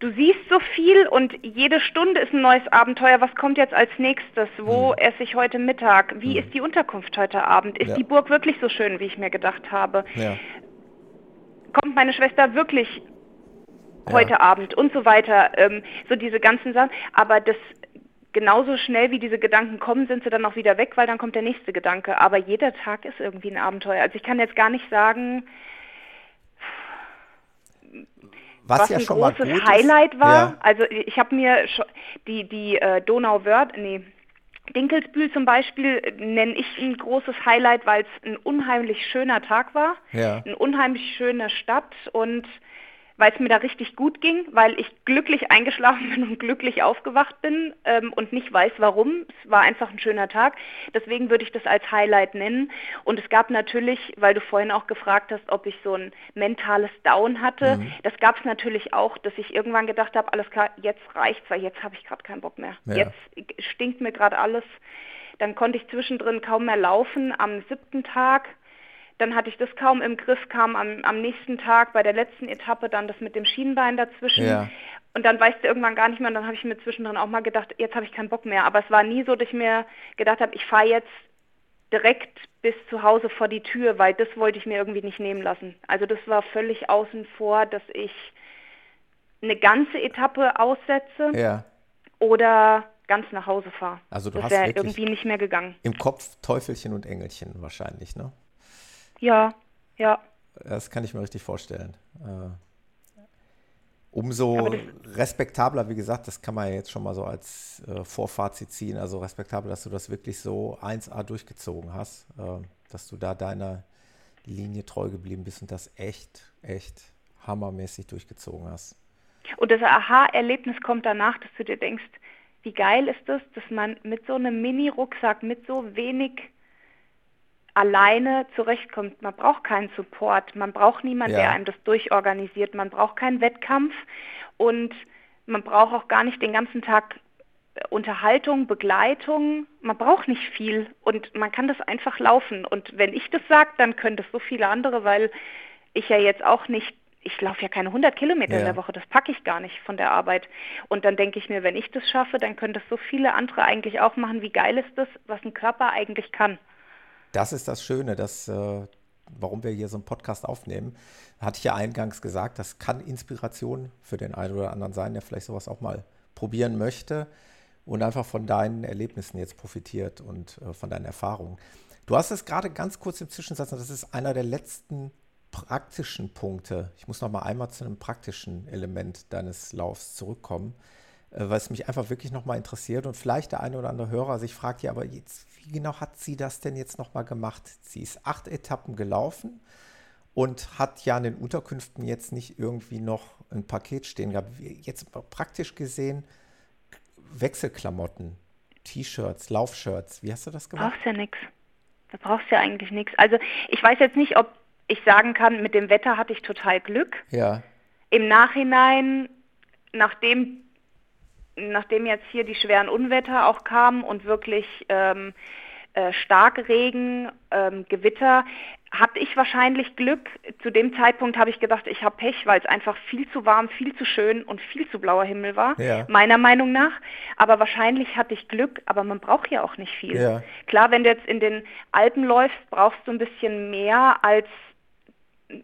du siehst so viel und jede Stunde ist ein neues Abenteuer. Was kommt jetzt als nächstes? Wo hm. esse ich heute Mittag? Wie hm. ist die Unterkunft heute Abend? Ist ja. die Burg wirklich so schön, wie ich mir gedacht habe? Ja kommt meine Schwester wirklich ja. heute Abend und so weiter. Ähm, so diese ganzen Sachen. Aber das genauso schnell wie diese Gedanken kommen, sind sie dann auch wieder weg, weil dann kommt der nächste Gedanke. Aber jeder Tag ist irgendwie ein Abenteuer. Also ich kann jetzt gar nicht sagen, was, was ja ein großes Highlight war. Ja. Also ich habe mir die, die äh, Donauwörth, nee, Dinkelsbühl zum Beispiel äh, nenne ich ein großes Highlight, weil es ein unheimlich schöner Tag war, ja. eine unheimlich schöne Stadt und weil es mir da richtig gut ging, weil ich glücklich eingeschlafen bin und glücklich aufgewacht bin ähm, und nicht weiß warum. Es war einfach ein schöner Tag. Deswegen würde ich das als Highlight nennen. Und es gab natürlich, weil du vorhin auch gefragt hast, ob ich so ein mentales Down hatte, mhm. das gab es natürlich auch, dass ich irgendwann gedacht habe, alles klar, jetzt reicht's, weil jetzt habe ich gerade keinen Bock mehr. Ja. Jetzt stinkt mir gerade alles. Dann konnte ich zwischendrin kaum mehr laufen. Am siebten Tag Dann hatte ich das kaum im Griff, kam am, am nächsten Tag bei der letzten Etappe dann das mit dem Schienbein dazwischen. Ja. Und dann weißt du irgendwann gar nicht mehr und dann habe ich mir zwischendrin auch mal gedacht, jetzt habe ich keinen Bock mehr. Aber es war nie so, dass ich mir gedacht habe, ich fahre jetzt direkt bis zu Hause vor die Tür, weil das wollte ich mir irgendwie nicht nehmen lassen. Also das war völlig außen vor, dass ich eine ganze Etappe aussetze ja. oder ganz nach Hause fahre. Also du das hast irgendwie nicht mehr gegangen. Im Kopf Teufelchen und Engelchen wahrscheinlich, ne? Ja, ja. Das kann ich mir richtig vorstellen. Äh, umso respektabler, wie gesagt, das kann man ja jetzt schon mal so als äh, Vorfazit ziehen, also respektabel, dass du das wirklich so 1A durchgezogen hast, äh, dass du da deiner Linie treu geblieben bist und das echt, echt hammermäßig durchgezogen hast. Und das Aha-Erlebnis kommt danach, dass du dir denkst, wie geil ist das, dass man mit so einem Mini-Rucksack, mit so wenig alleine zurechtkommt. Man braucht keinen Support, man braucht niemanden, ja. der einem das durchorganisiert, man braucht keinen Wettkampf und man braucht auch gar nicht den ganzen Tag Unterhaltung, Begleitung. Man braucht nicht viel und man kann das einfach laufen. Und wenn ich das sage, dann können das so viele andere, weil ich ja jetzt auch nicht ich laufe ja keine 100 Kilometer ja. in der Woche, das packe ich gar nicht von der Arbeit. Und dann denke ich mir, wenn ich das schaffe, dann können das so viele andere eigentlich auch machen. Wie geil ist das, was ein Körper eigentlich kann? Das ist das Schöne, dass, äh, warum wir hier so einen Podcast aufnehmen. Hatte ich ja eingangs gesagt, das kann Inspiration für den einen oder anderen sein, der vielleicht sowas auch mal probieren möchte und einfach von deinen Erlebnissen jetzt profitiert und äh, von deinen Erfahrungen. Du hast es gerade ganz kurz im Zwischensatz, und das ist einer der letzten praktischen Punkte. Ich muss noch mal einmal zu einem praktischen Element deines Laufs zurückkommen, äh, weil es mich einfach wirklich noch mal interessiert und vielleicht der eine oder andere Hörer sich fragt, ja, aber jetzt, wie genau hat sie das denn jetzt noch mal gemacht? Sie ist acht Etappen gelaufen und hat ja an den Unterkünften jetzt nicht irgendwie noch ein Paket stehen gehabt. Jetzt praktisch gesehen Wechselklamotten, T-Shirts, Laufshirts. Wie hast du das gemacht? Brauchst ja nichts. Da brauchst du ja eigentlich nichts. Also ich weiß jetzt nicht, ob ich sagen kann, mit dem Wetter hatte ich total Glück. Ja. Im Nachhinein, nachdem, nachdem jetzt hier die schweren Unwetter auch kamen und wirklich ähm, äh, Starkregen, ähm, Gewitter, hatte ich wahrscheinlich Glück. Zu dem Zeitpunkt habe ich gedacht, ich habe Pech, weil es einfach viel zu warm, viel zu schön und viel zu blauer Himmel war, ja. meiner Meinung nach. Aber wahrscheinlich hatte ich Glück, aber man braucht ja auch nicht viel. Ja. Klar, wenn du jetzt in den Alpen läufst, brauchst du ein bisschen mehr als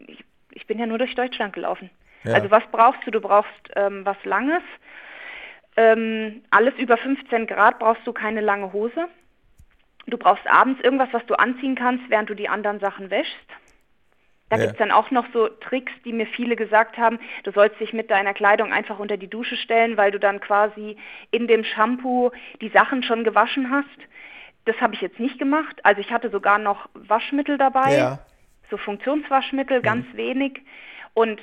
ich, ich bin ja nur durch Deutschland gelaufen. Ja. Also was brauchst du? Du brauchst ähm, was Langes. Ähm, alles über 15 Grad brauchst du keine lange Hose. Du brauchst abends irgendwas, was du anziehen kannst, während du die anderen Sachen wäschst. Da ja. gibt es dann auch noch so Tricks, die mir viele gesagt haben, du sollst dich mit deiner Kleidung einfach unter die Dusche stellen, weil du dann quasi in dem Shampoo die Sachen schon gewaschen hast. Das habe ich jetzt nicht gemacht. Also ich hatte sogar noch Waschmittel dabei. Ja so Funktionswaschmittel, ganz mhm. wenig. Und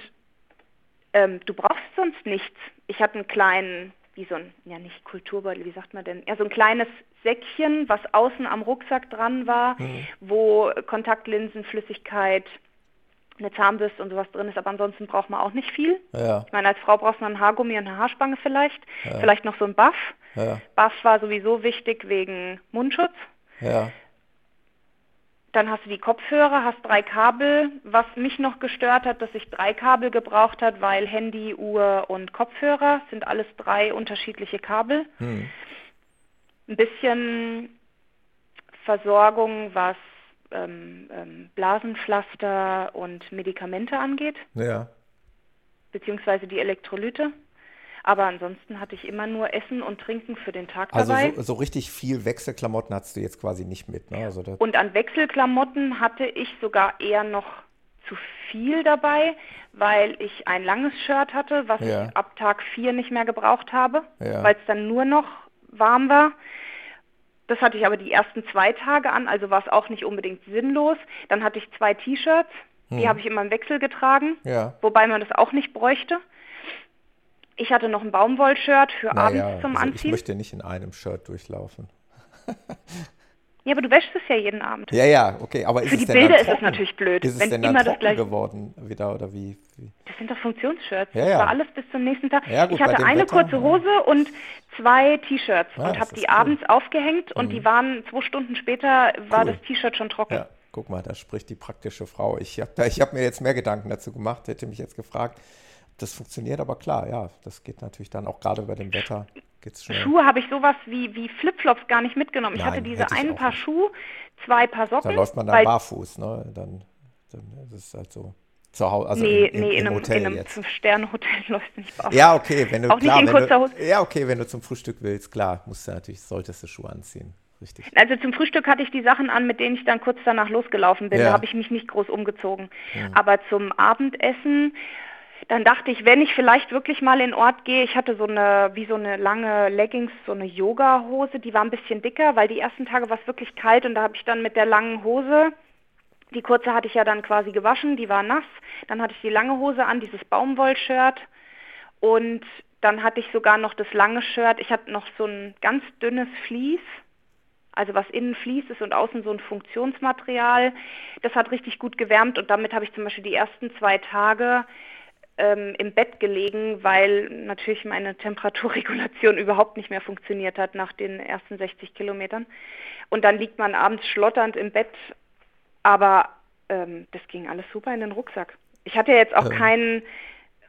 ähm, du brauchst sonst nichts. Ich hatte einen kleinen, wie so ein, ja nicht Kulturbeutel, wie sagt man denn? Ja, so ein kleines Säckchen, was außen am Rucksack dran war, mhm. wo Kontaktlinsen, Flüssigkeit, eine Zahnbürste und sowas drin ist, aber ansonsten braucht man auch nicht viel. Ja. Ich meine, als Frau brauchst du einen Haargummi und eine Haarspange vielleicht, ja. vielleicht noch so ein Buff. Ja. Buff war sowieso wichtig wegen Mundschutz. Ja. Dann hast du die Kopfhörer, hast drei Kabel. Was mich noch gestört hat, dass ich drei Kabel gebraucht hat, weil Handy, Uhr und Kopfhörer sind alles drei unterschiedliche Kabel. Hm. Ein bisschen Versorgung, was ähm, ähm, Blasenpflaster und Medikamente angeht. Ja. Beziehungsweise die Elektrolyte. Aber ansonsten hatte ich immer nur Essen und Trinken für den Tag also dabei. Also so, so, richtig viel Wechselklamotten hattest du jetzt quasi nicht mit, ne? Also und an Wechselklamotten hatte ich sogar eher noch zu viel dabei, weil ich ein langes Shirt hatte, was ja. ich ab Tag 4 nicht mehr gebraucht habe, ja. weil es dann nur noch warm war. Das hatte ich aber die ersten zwei Tage an, also war es auch nicht unbedingt sinnlos. Dann hatte ich zwei T-Shirts, die hm. habe ich immer im Wechsel getragen, ja. wobei man das auch nicht bräuchte. Ich hatte noch ein Baumwollshirt für naja, abends zum also Anziehen. Ich möchte nicht in einem Shirt durchlaufen. ja, aber du wäschst es ja jeden Abend. Ja, ja, okay. Aber ist für die Bilder ist es natürlich blöd. Ist es denn dann trocken geworden wieder oder wie, wie? Das sind doch Funktionsshirts. Ja, ja. Das war alles bis zum nächsten Tag. Ja, gut, ich hatte eine Wetter, kurze Hose und zwei T-Shirts ja, und habe die cool. abends aufgehängt und mhm. die waren zwei Stunden später war cool. das T-Shirt schon trocken. Ja. guck mal, da spricht die praktische Frau. Ich habe hab mir jetzt mehr Gedanken dazu gemacht, hätte mich jetzt gefragt, das funktioniert, aber klar, ja, das geht natürlich dann auch gerade bei dem Wetter. Geht's schnell. Schuhe habe ich sowas wie, wie Flipflops gar nicht mitgenommen. ich hatte diese hätte ein Paar nicht. Schuhe, zwei Paar Socken. Dann läuft man da barfuß, ne? Dann, dann ist es halt so. Zu Hause, also nee, im, im, nee, in, einem, Hotel in einem Fünf-Sterne-Hotel läuft es nicht barfuß. Ja, okay, wenn du, auch klar, nicht in kurzer Hose. Ja, okay, wenn du zum Frühstück willst, klar, musst du natürlich, solltest du Schuhe anziehen. Richtig. Also zum Frühstück hatte ich die Sachen an, mit denen ich dann kurz danach losgelaufen bin. Ja. Da habe ich mich nicht groß umgezogen. Ja. Aber zum Abendessen dann dachte ich, wenn ich vielleicht wirklich mal in Ort gehe, ich hatte so eine, wie so eine lange Leggings, so eine Yoga-Hose, die war ein bisschen dicker, weil die ersten Tage war es wirklich kalt und da habe ich dann mit der langen Hose, die kurze hatte ich ja dann quasi gewaschen, die war nass, dann hatte ich die lange Hose an, dieses Baumwoll-Shirt und dann hatte ich sogar noch das lange Shirt, ich hatte noch so ein ganz dünnes Vlies, also was innen Vlies ist und außen so ein Funktionsmaterial. Das hat richtig gut gewärmt und damit habe ich zum Beispiel die ersten zwei Tage ähm, im Bett gelegen, weil natürlich meine Temperaturregulation überhaupt nicht mehr funktioniert hat nach den ersten 60 Kilometern. Und dann liegt man abends schlotternd im Bett, aber ähm, das ging alles super in den Rucksack. Ich hatte jetzt auch ähm. keinen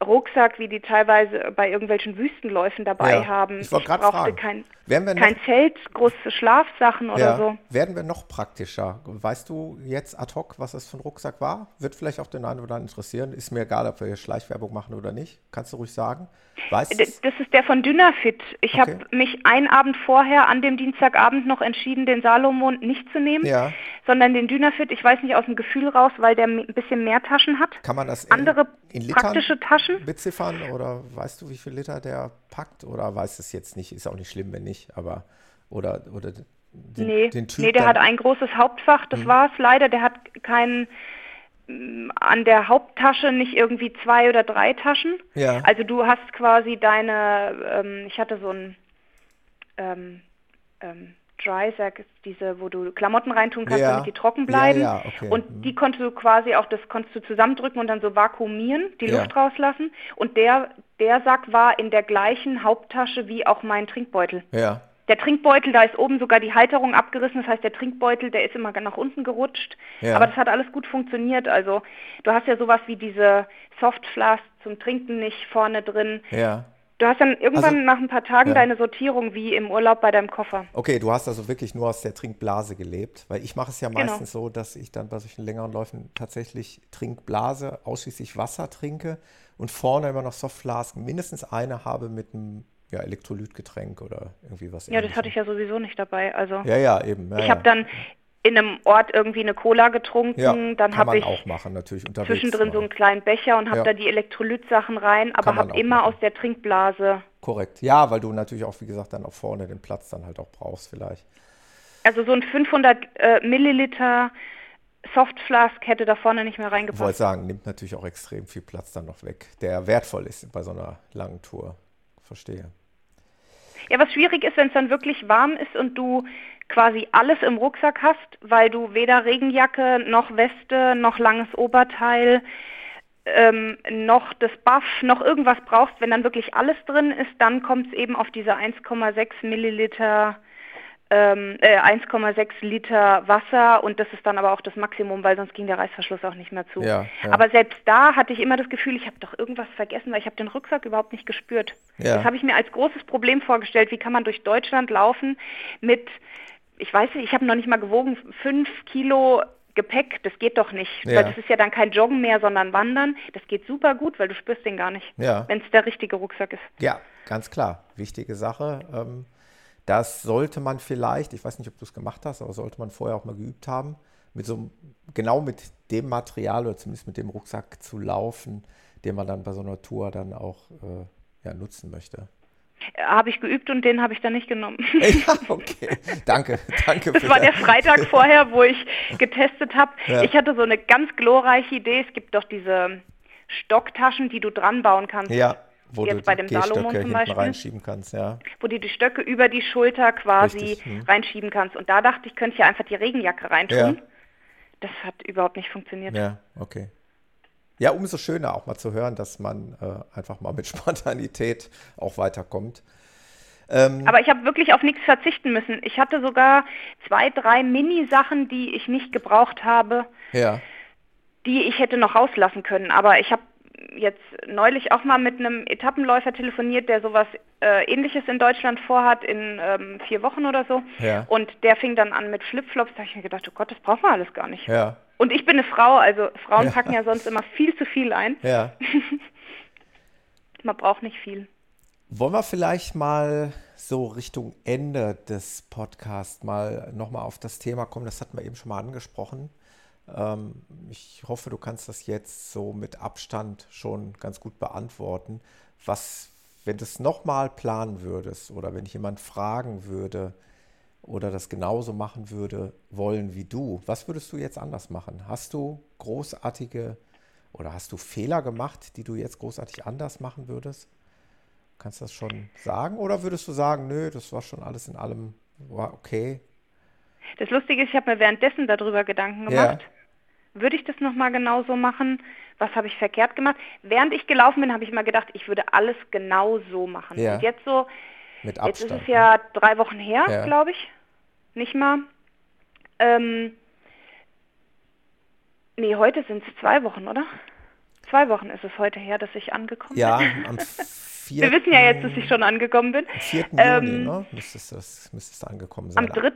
Rucksack, wie die teilweise bei irgendwelchen Wüstenläufen dabei ja, haben. Ich, ich brauchte fragen. kein, kein Zelt, große Schlafsachen oder ja, so. Werden wir noch praktischer? Weißt du jetzt ad hoc, was das für ein Rucksack war? Wird vielleicht auch den einen oder anderen interessieren. Ist mir egal, ob wir hier Schleichwerbung machen oder nicht. Kannst du ruhig sagen? Weißt das ist der von Dynafit. Ich okay. habe mich einen Abend vorher an dem Dienstagabend noch entschieden, den Salomon nicht zu nehmen, ja. sondern den Dynafit. Ich weiß nicht aus dem Gefühl raus, weil der ein bisschen mehr Taschen hat. Kann man das in, andere in Litern praktische Taschen beziffern oder weißt du, wie viel Liter der packt oder weiß es jetzt nicht? Ist auch nicht schlimm, wenn nicht, aber oder oder den, nee, den Typ nee, der hat ein großes Hauptfach. Das hm. war es leider. Der hat keinen an der Haupttasche nicht irgendwie zwei oder drei Taschen. Ja. Also du hast quasi deine, ähm, ich hatte so ein ähm, ähm, Dry Sack, diese, wo du Klamotten reintun kannst, ja. damit die trocken bleiben. Ja, ja, okay. Und mhm. die konntest du quasi auch, das konntest du zusammendrücken und dann so vakuumieren, die Luft rauslassen. Und der, der Sack war in der gleichen Haupttasche wie auch mein Trinkbeutel. Ja. Der Trinkbeutel, da ist oben sogar die Halterung abgerissen, das heißt, der Trinkbeutel, der ist immer nach unten gerutscht. Ja. Aber das hat alles gut funktioniert. Also du hast ja sowas wie diese Softflask zum Trinken nicht vorne drin. Ja. Du hast dann irgendwann also, nach ein paar Tagen ja. deine Sortierung wie im Urlaub bei deinem Koffer. Okay, du hast also wirklich nur aus der Trinkblase gelebt, weil ich mache es ja genau. meistens genau. so, dass ich dann bei solchen längeren Läufen tatsächlich Trinkblase, ausschließlich Wasser trinke und vorne immer noch Softflasken, mindestens eine habe mit einem ja, Elektrolytgetränk oder irgendwie was. Ja, das hatte ich ja sowieso nicht dabei. Also ja, ja, eben. Ja, ich habe dann in einem Ort irgendwie eine Cola getrunken, ja, dann habe ich auch machen, natürlich zwischendrin so einen kleinen Becher und habe ja. da die Elektrolytsachen rein, aber habe immer machen. aus der Trinkblase. Korrekt. Ja, weil du natürlich auch, wie gesagt, dann auch vorne den Platz dann halt auch brauchst vielleicht. Also so ein 500 äh, Milliliter Softflask hätte da vorne nicht mehr reingepasst. Ich wollte sagen, nimmt natürlich auch extrem viel Platz dann noch weg, der wertvoll ist bei so einer langen Tour. Verstehe. Ja, was schwierig ist, wenn es dann wirklich warm ist und du quasi alles im Rucksack hast, weil du weder Regenjacke noch Weste noch langes Oberteil ähm, noch das Buff noch irgendwas brauchst, wenn dann wirklich alles drin ist, dann kommt es eben auf diese 1,6 Milliliter ähm, äh, 1,6 Liter Wasser und das ist dann aber auch das Maximum, weil sonst ging der Reißverschluss auch nicht mehr zu. Ja, ja. Aber selbst da hatte ich immer das Gefühl, ich habe doch irgendwas vergessen, weil ich habe den Rucksack überhaupt nicht gespürt. Ja. Das habe ich mir als großes Problem vorgestellt. Wie kann man durch Deutschland laufen mit, ich weiß nicht, ich habe noch nicht mal gewogen, fünf Kilo Gepäck, das geht doch nicht. Ja. Weil das ist ja dann kein Joggen mehr, sondern Wandern. Das geht super gut, weil du spürst den gar nicht, ja. wenn es der richtige Rucksack ist. Ja, ganz klar. Wichtige Sache. Ähm das sollte man vielleicht, ich weiß nicht, ob du es gemacht hast, aber sollte man vorher auch mal geübt haben, mit so genau mit dem Material oder zumindest mit dem Rucksack zu laufen, den man dann bei so einer Tour dann auch äh, ja, nutzen möchte. Habe ich geübt und den habe ich dann nicht genommen. Ja, okay. Danke, danke. Das war der Freitag vorher, wo ich getestet habe. Ja. Ich hatte so eine ganz glorreiche Idee. Es gibt doch diese Stocktaschen, die du dran bauen kannst. Ja wo jetzt du bei dem Salomon zum Beispiel, reinschieben kannst, ja. Wo du die Stöcke über die Schulter quasi Richtig, hm. reinschieben kannst. Und da dachte ich, könnte ich ja einfach die Regenjacke reintun. Ja. Das hat überhaupt nicht funktioniert. Ja, okay. Ja, umso schöner auch mal zu hören, dass man äh, einfach mal mit Spontanität auch weiterkommt. Ähm, Aber ich habe wirklich auf nichts verzichten müssen. Ich hatte sogar zwei, drei Mini-Sachen, die ich nicht gebraucht habe, ja. die ich hätte noch rauslassen können. Aber ich habe jetzt neulich auch mal mit einem Etappenläufer telefoniert, der sowas äh, ähnliches in Deutschland vorhat, in ähm, vier Wochen oder so. Ja. Und der fing dann an mit Flipflops. Da habe ich mir gedacht, oh Gott, das brauchen wir alles gar nicht. Ja. Und ich bin eine Frau, also Frauen ja. packen ja sonst immer viel zu viel ein. Ja. Man braucht nicht viel. Wollen wir vielleicht mal so Richtung Ende des Podcasts mal nochmal auf das Thema kommen? Das hatten wir eben schon mal angesprochen. Ähm, ich hoffe, du kannst das jetzt so mit Abstand schon ganz gut beantworten. Was, wenn du es nochmal planen würdest oder wenn ich jemand fragen würde oder das genauso machen würde wollen wie du, was würdest du jetzt anders machen? Hast du großartige oder hast du Fehler gemacht, die du jetzt großartig anders machen würdest? Kannst du das schon sagen? Oder würdest du sagen, nö, das war schon alles in allem war okay? Das Lustige ist, ich habe mir währenddessen darüber Gedanken gemacht. Ja würde ich das nochmal genauso machen? Was habe ich verkehrt gemacht? Während ich gelaufen bin, habe ich immer gedacht, ich würde alles genau so machen. Ja. Und jetzt so, Mit Abstand, jetzt ist es ja ne? drei Wochen her, ja. glaube ich. Nicht mal. Ähm, nee, heute sind es zwei Wochen, oder? Zwei Wochen ist es heute her, dass ich angekommen ja, bin. Ja, am 4. Wir wissen ja jetzt, dass ich schon angekommen bin. Am 4. Ähm, Juni, ne? Müsstest du müsstest angekommen sein. Am 3.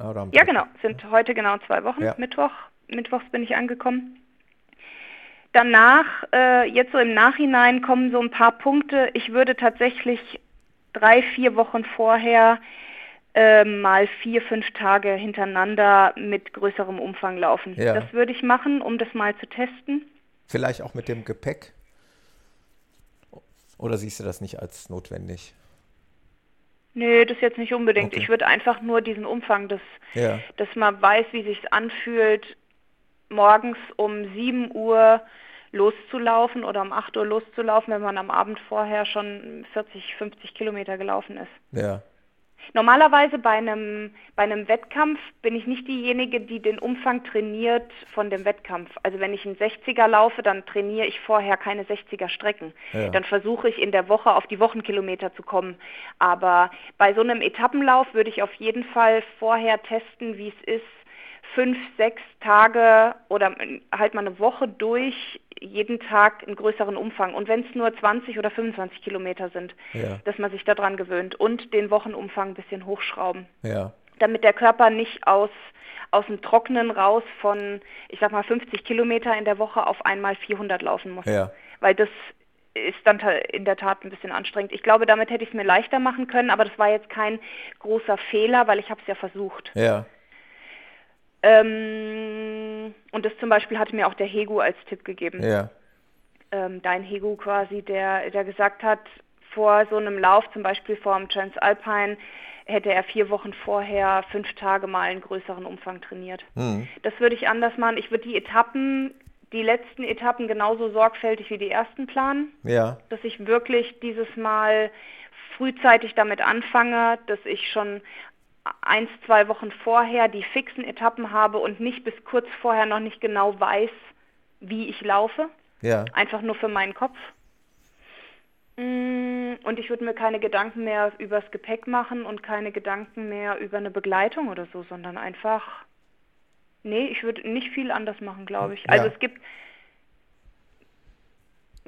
Oder am 3. Ja, genau. Sind heute genau zwei Wochen. Ja. Mittwoch, Mittwochs bin ich angekommen. Danach, äh, jetzt so im Nachhinein kommen so ein paar Punkte. Ich würde tatsächlich drei, vier Wochen vorher äh, mal vier, fünf Tage hintereinander mit größerem Umfang laufen. Ja. Das würde ich machen, um das mal zu testen. Vielleicht auch mit dem Gepäck? Oder siehst du das nicht als notwendig? Nee, das jetzt nicht unbedingt. Okay. Ich würde einfach nur diesen Umfang, dass, ja. dass man weiß, wie sich anfühlt, morgens um 7 Uhr loszulaufen oder um 8 Uhr loszulaufen, wenn man am Abend vorher schon 40, 50 Kilometer gelaufen ist. Ja. Normalerweise bei einem, bei einem Wettkampf bin ich nicht diejenige, die den Umfang trainiert von dem Wettkampf. Also wenn ich einen 60er laufe, dann trainiere ich vorher keine 60er Strecken. Ja. Dann versuche ich in der Woche auf die Wochenkilometer zu kommen. Aber bei so einem Etappenlauf würde ich auf jeden Fall vorher testen, wie es ist, fünf, sechs Tage oder halt mal eine Woche durch jeden Tag einen größeren Umfang. Und wenn es nur 20 oder 25 Kilometer sind, ja. dass man sich daran gewöhnt und den Wochenumfang ein bisschen hochschrauben. Ja. Damit der Körper nicht aus, aus dem Trockenen raus von, ich sag mal, 50 Kilometer in der Woche auf einmal 400 laufen muss. Ja. Weil das ist dann in der Tat ein bisschen anstrengend. Ich glaube, damit hätte ich es mir leichter machen können, aber das war jetzt kein großer Fehler, weil ich habe es ja versucht. Ja. Ähm, und das zum Beispiel hatte mir auch der Hegu als Tipp gegeben. Ja. Ähm, dein Hegu quasi, der, der gesagt hat, vor so einem Lauf, zum Beispiel vor dem Transalpine, hätte er vier Wochen vorher fünf Tage mal einen größeren Umfang trainiert. Mhm. Das würde ich anders machen. Ich würde die Etappen, die letzten Etappen genauso sorgfältig wie die ersten planen. Ja. Dass ich wirklich dieses Mal frühzeitig damit anfange, dass ich schon eins, zwei Wochen vorher die fixen Etappen habe und nicht bis kurz vorher noch nicht genau weiß, wie ich laufe. Ja. Einfach nur für meinen Kopf. Mm, und ich würde mir keine Gedanken mehr übers Gepäck machen und keine Gedanken mehr über eine Begleitung oder so, sondern einfach, nee, ich würde nicht viel anders machen, glaube ich. Also es gibt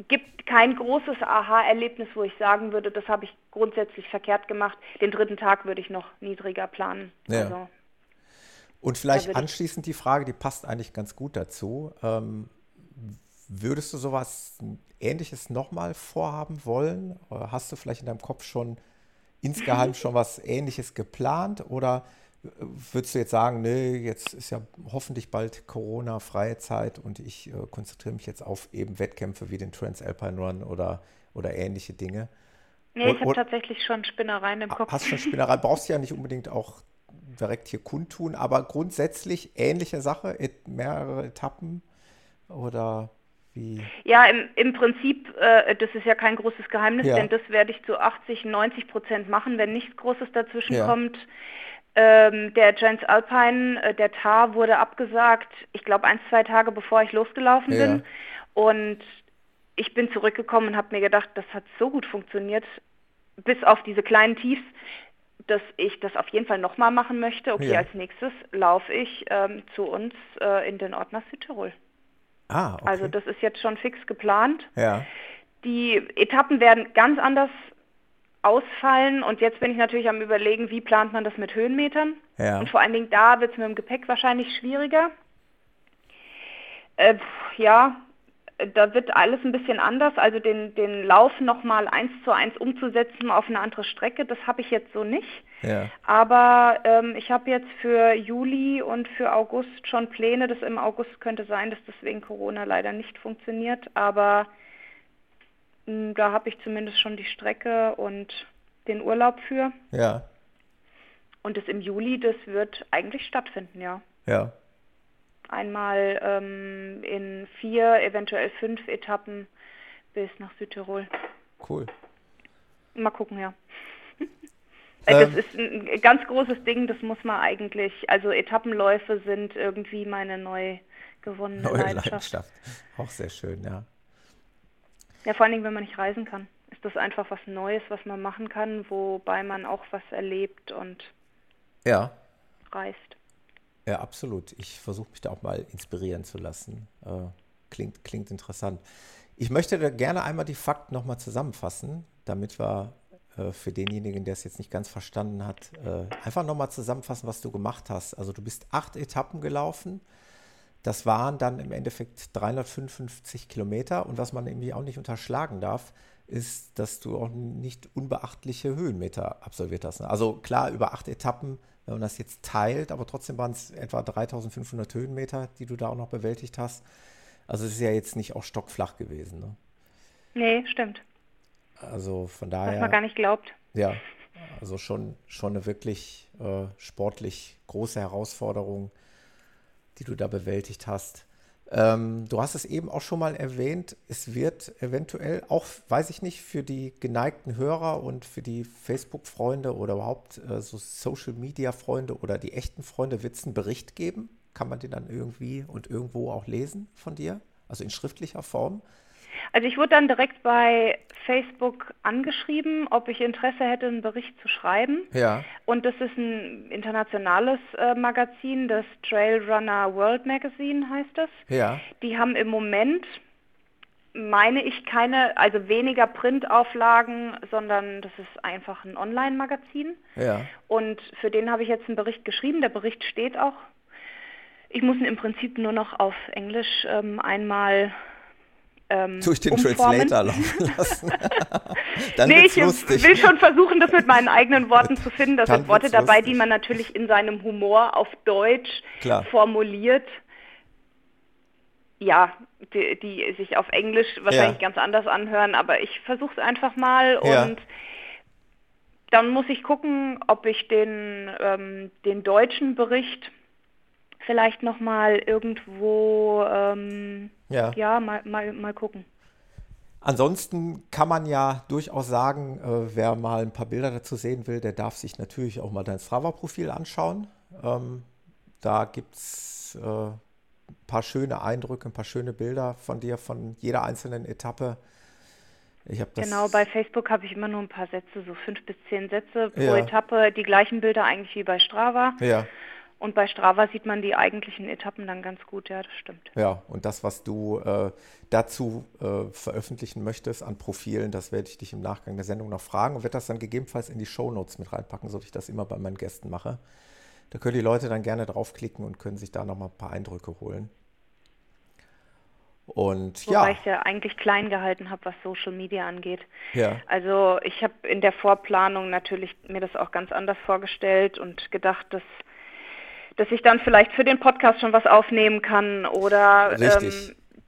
gibt kein großes Aha-Erlebnis, wo ich sagen würde, das habe ich grundsätzlich verkehrt gemacht. Den dritten Tag würde ich noch niedriger planen. Ja. Also, Und vielleicht anschließend die Frage, die passt eigentlich ganz gut dazu. Ähm, würdest du sowas Ähnliches nochmal vorhaben wollen? Oder hast du vielleicht in deinem Kopf schon insgeheim schon was Ähnliches geplant? Oder Würdest du jetzt sagen, nee, jetzt ist ja hoffentlich bald Corona-freie Zeit und ich äh, konzentriere mich jetzt auf eben Wettkämpfe wie den Transalpine Run oder, oder ähnliche Dinge? Nee, ich habe tatsächlich schon Spinnereien im Kopf. Hast schon Spinnereien, brauchst du ja nicht unbedingt auch direkt hier kundtun, aber grundsätzlich ähnliche Sache, mehrere Etappen oder wie? Ja, im, im Prinzip, äh, das ist ja kein großes Geheimnis, ja. denn das werde ich zu 80, 90 Prozent machen, wenn nichts Großes dazwischen ja. kommt. Ähm, der Transalpine, äh, der TAR wurde abgesagt, ich glaube ein, zwei Tage bevor ich losgelaufen ja. bin. Und ich bin zurückgekommen und habe mir gedacht, das hat so gut funktioniert. bis auf diese kleinen Tiefs, dass ich das auf jeden Fall nochmal machen möchte. Okay, ja. als nächstes laufe ich ähm, zu uns äh, in den Ort nach Südtirol. Ah, okay. Also das ist jetzt schon fix geplant. Ja. Die Etappen werden ganz anders ausfallen und jetzt bin ich natürlich am überlegen, wie plant man das mit Höhenmetern. Ja. Und vor allen Dingen da wird es mit dem Gepäck wahrscheinlich schwieriger. Äh, ja, da wird alles ein bisschen anders. Also den, den Lauf nochmal eins zu eins umzusetzen auf eine andere Strecke, das habe ich jetzt so nicht. Ja. Aber ähm, ich habe jetzt für Juli und für August schon Pläne. Das im August könnte sein, dass das wegen Corona leider nicht funktioniert. Aber da habe ich zumindest schon die Strecke und den Urlaub für. Ja. Und das im Juli, das wird eigentlich stattfinden, ja. Ja. Einmal ähm, in vier, eventuell fünf Etappen bis nach Südtirol. Cool. Mal gucken, ja. Äh, das ist ein ganz großes Ding, das muss man eigentlich, also Etappenläufe sind irgendwie meine neu gewonnene neue Leidenschaft. Leidenschaft. Auch sehr schön, ja. Ja, vor allen Dingen, wenn man nicht reisen kann, ist das einfach was Neues, was man machen kann, wobei man auch was erlebt und ja. reist. Ja, absolut. Ich versuche mich da auch mal inspirieren zu lassen. Äh, klingt, klingt interessant. Ich möchte da gerne einmal die Fakten nochmal zusammenfassen, damit wir äh, für denjenigen, der es jetzt nicht ganz verstanden hat, äh, einfach nochmal zusammenfassen, was du gemacht hast. Also du bist acht Etappen gelaufen. Das waren dann im Endeffekt 355 Kilometer. Und was man irgendwie auch nicht unterschlagen darf, ist, dass du auch nicht unbeachtliche Höhenmeter absolviert hast. Also klar, über acht Etappen wenn man das jetzt teilt, aber trotzdem waren es etwa 3500 Höhenmeter, die du da auch noch bewältigt hast. Also es ist ja jetzt nicht auch stockflach gewesen. Ne? Nee, stimmt. Also von daher. Was man gar nicht glaubt. Ja, also schon, schon eine wirklich äh, sportlich große Herausforderung, die du da bewältigt hast. Ähm, du hast es eben auch schon mal erwähnt, es wird eventuell auch, weiß ich nicht, für die geneigten Hörer und für die Facebook-Freunde oder überhaupt äh, so Social-Media-Freunde oder die echten Freunde, wird es einen Bericht geben? Kann man den dann irgendwie und irgendwo auch lesen von dir? Also in schriftlicher Form? Also ich wurde dann direkt bei Facebook angeschrieben, ob ich Interesse hätte, einen Bericht zu schreiben. Ja. Und das ist ein internationales äh, Magazin, das Trail Runner World Magazine heißt das. Ja. Die haben im Moment, meine ich, keine, also weniger Printauflagen, sondern das ist einfach ein Online-Magazin. Ja. Und für den habe ich jetzt einen Bericht geschrieben. Der Bericht steht auch. Ich muss ihn im Prinzip nur noch auf Englisch ähm, einmal ähm, durch den umformen. Translator laufen lassen. Dann nee, ich lustig. will schon versuchen, das mit meinen eigenen Worten zu finden. Da sind Worte dabei, lustig. die man natürlich in seinem Humor auf Deutsch Klar. formuliert. Ja, die, die, sich auf Englisch wahrscheinlich ja. ganz anders anhören, aber ich versuche es einfach mal ja. und dann muss ich gucken, ob ich den, ähm, den deutschen Bericht vielleicht nochmal irgendwo, ähm, ja, ja mal, mal, mal gucken. Ansonsten kann man ja durchaus sagen, äh, wer mal ein paar Bilder dazu sehen will, der darf sich natürlich auch mal dein Strava-Profil anschauen. Ähm, da gibt es äh, ein paar schöne Eindrücke, ein paar schöne Bilder von dir, von jeder einzelnen Etappe. genau, bei Facebook habe ich immer nur ein paar Sätze, so fünf bis zehn Sätze pro ja. Etappe, die gleichen Bilder eigentlich wie bei Strava. Ja. Und bei Strava sieht man die eigentlichen Etappen dann ganz gut, ja, das stimmt. Ja, und das, was du äh, dazu äh, veröffentlichen möchtest an Profilen, das werde ich dich im Nachgang der Sendung noch fragen und werde das dann gegebenenfalls in die Shownotes mit reinpacken, so wie ich das immer bei meinen Gästen mache. Da können die Leute dann gerne draufklicken und können sich da nochmal ein paar Eindrücke holen. Und Wobei ja. ich ja eigentlich klein gehalten habe, was Social Media angeht. Ja. Also ich habe in der Vorplanung natürlich mir das auch ganz anders vorgestellt und gedacht, dass dass ich dann vielleicht für den Podcast schon was aufnehmen kann oder ähm,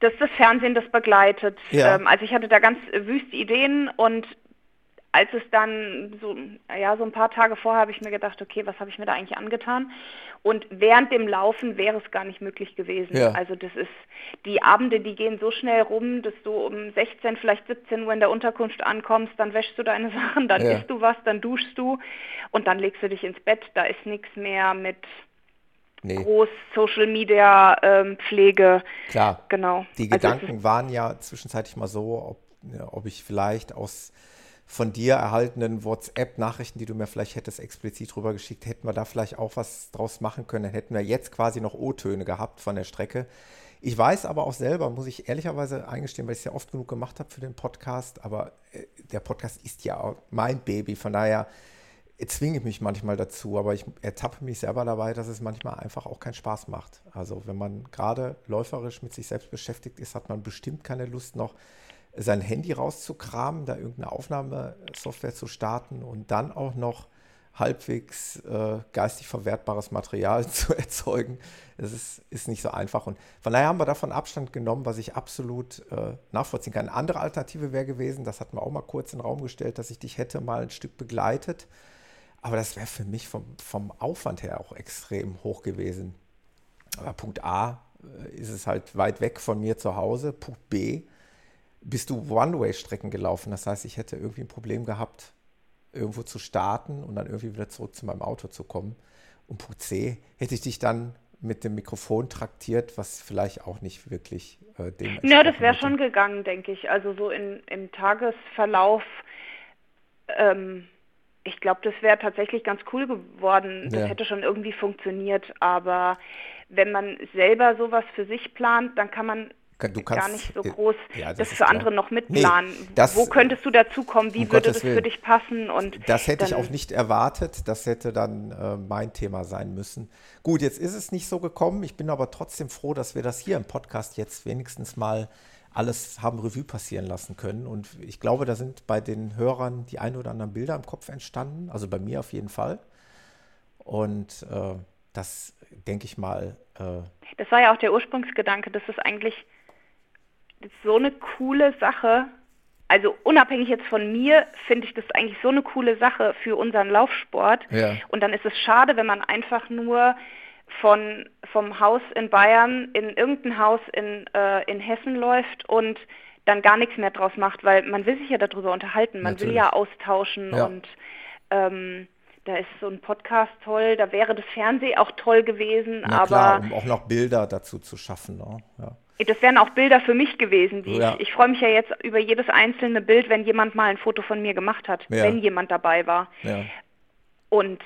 dass das Fernsehen das begleitet. Ja. Ähm, also ich hatte da ganz wüste Ideen und als es dann so, ja, so ein paar Tage vorher habe ich mir gedacht, okay, was habe ich mir da eigentlich angetan? Und während dem Laufen wäre es gar nicht möglich gewesen. Ja. Also das ist, die Abende, die gehen so schnell rum, dass du um 16, vielleicht 17 Uhr in der Unterkunft ankommst, dann wäschst du deine Sachen, dann ja. isst du was, dann duschst du und dann legst du dich ins Bett. Da ist nichts mehr mit nee. groß Social Media ähm, Pflege. Klar. Genau. Die also Gedanken waren ja zwischenzeitlich mal so, ob, ja, ob ich vielleicht aus von dir erhaltenen WhatsApp-Nachrichten, die du mir vielleicht hättest explizit rübergeschickt, hätten wir da vielleicht auch was draus machen können. Dann hätten wir jetzt quasi noch O-Töne gehabt von der Strecke. Ich weiß aber auch selber, muss ich ehrlicherweise eingestehen, weil ich es ja oft genug gemacht habe für den Podcast, aber äh, der Podcast ist ja auch mein Baby. Von daher zwinge ich mich manchmal dazu, aber ich ertappe mich selber dabei, dass es manchmal einfach auch keinen Spaß macht. Also wenn man gerade läuferisch mit sich selbst beschäftigt ist, hat man bestimmt keine Lust noch sein Handy rauszukramen, da irgendeine Aufnahmesoftware zu starten und dann auch noch halbwegs äh, geistig verwertbares Material zu erzeugen. Das ist, ist nicht so einfach. Und von daher haben wir davon Abstand genommen, was ich absolut äh, nachvollziehen kann. Eine andere Alternative wäre gewesen, das hatten wir auch mal kurz in den Raum gestellt, dass ich dich hätte mal ein Stück begleitet. Aber das wäre für mich vom, vom Aufwand her auch extrem hoch gewesen. Aber Punkt A äh, ist es halt weit weg von mir zu Hause. Punkt B bist du One-Way-Strecken gelaufen. Das heißt, ich hätte irgendwie ein Problem gehabt, irgendwo zu starten und dann irgendwie wieder zurück zu meinem Auto zu kommen. Und Punkt C, hätte ich dich dann mit dem Mikrofon traktiert, was vielleicht auch nicht wirklich äh, dem. Ja, das wäre schon gegangen, denke ich. Also so in, im Tagesverlauf. Ähm, ich glaube, das wäre tatsächlich ganz cool geworden. Das ja. hätte schon irgendwie funktioniert. Aber wenn man selber sowas für sich plant, dann kann man kannst, gar nicht so groß ja, das, das für andere noch mitplanen. Nee, das, Wo könntest du dazu kommen? Wie um würde Gottes das Willen. für dich passen? Und das hätte ich auch nicht erwartet. Das hätte dann äh, mein Thema sein müssen. Gut, jetzt ist es nicht so gekommen. Ich bin aber trotzdem froh, dass wir das hier im Podcast jetzt wenigstens mal alles haben Revue passieren lassen können. Und ich glaube, da sind bei den Hörern die ein oder anderen Bilder im Kopf entstanden. Also bei mir auf jeden Fall. Und äh, das denke ich mal. Äh, das war ja auch der Ursprungsgedanke, dass es eigentlich so eine coole Sache. Also unabhängig jetzt von mir finde ich das eigentlich so eine coole Sache für unseren Laufsport. Ja. Und dann ist es schade, wenn man einfach nur von vom Haus in Bayern in irgendein Haus in, äh, in Hessen läuft und dann gar nichts mehr draus macht, weil man will sich ja darüber unterhalten, man Natürlich. will ja austauschen ja. und ähm, da ist so ein Podcast toll, da wäre das Fernsehen auch toll gewesen, Na aber klar, um auch noch Bilder dazu zu schaffen. Ne? Ja. Das wären auch Bilder für mich gewesen. Die ja. ich, ich freue mich ja jetzt über jedes einzelne Bild, wenn jemand mal ein Foto von mir gemacht hat, wenn jemand dabei war. Und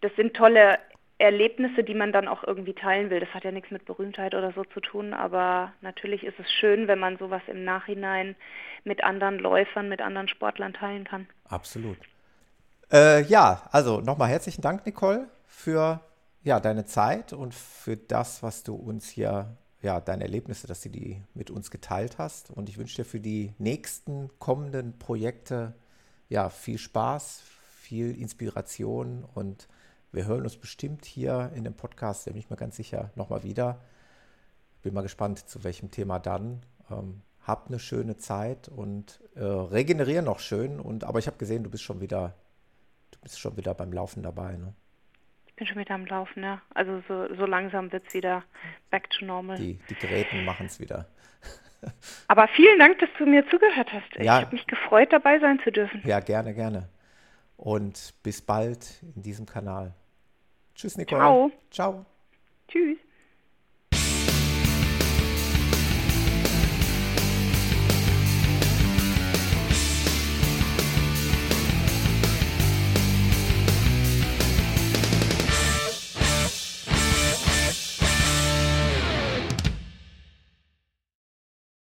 das sind tolle Erlebnisse, die man dann auch irgendwie teilen will. Das hat ja nichts mit Berühmtheit oder so zu tun, aber natürlich ist es schön, wenn man sowas im Nachhinein mit anderen Läufern, mit anderen Sportlern teilen kann. Absolut. Äh, ja, also nochmal herzlichen Dank, Nicole, für ja, deine Zeit und für das, was du uns hier ja, deine Erlebnisse, dass du die mit uns geteilt hast. Und ich wünsche dir für die nächsten kommenden Projekte ja, viel Spaß, viel Inspiration und wir hören uns bestimmt hier in dem Podcast, der bin ich mir ganz sicher, nochmal wieder. Bin mal gespannt, zu welchem Thema dann. Ähm, habt eine schöne Zeit und äh, regeneriere noch schön. Und, aber ich habe gesehen, du bist schon wieder, du bist schon wieder beim Laufen dabei. Ne? bin schon wieder am Laufen, ja. Also so, so langsam wird es wieder back to normal. Die, die Geräten machen es wieder. Aber vielen Dank, dass du mir zugehört hast. Ich ja. habe mich gefreut, dabei sein zu dürfen. Ja, gerne, gerne. Und bis bald in diesem Kanal. Tschüss, Nicole. Ciao. Ciao. Tschüss.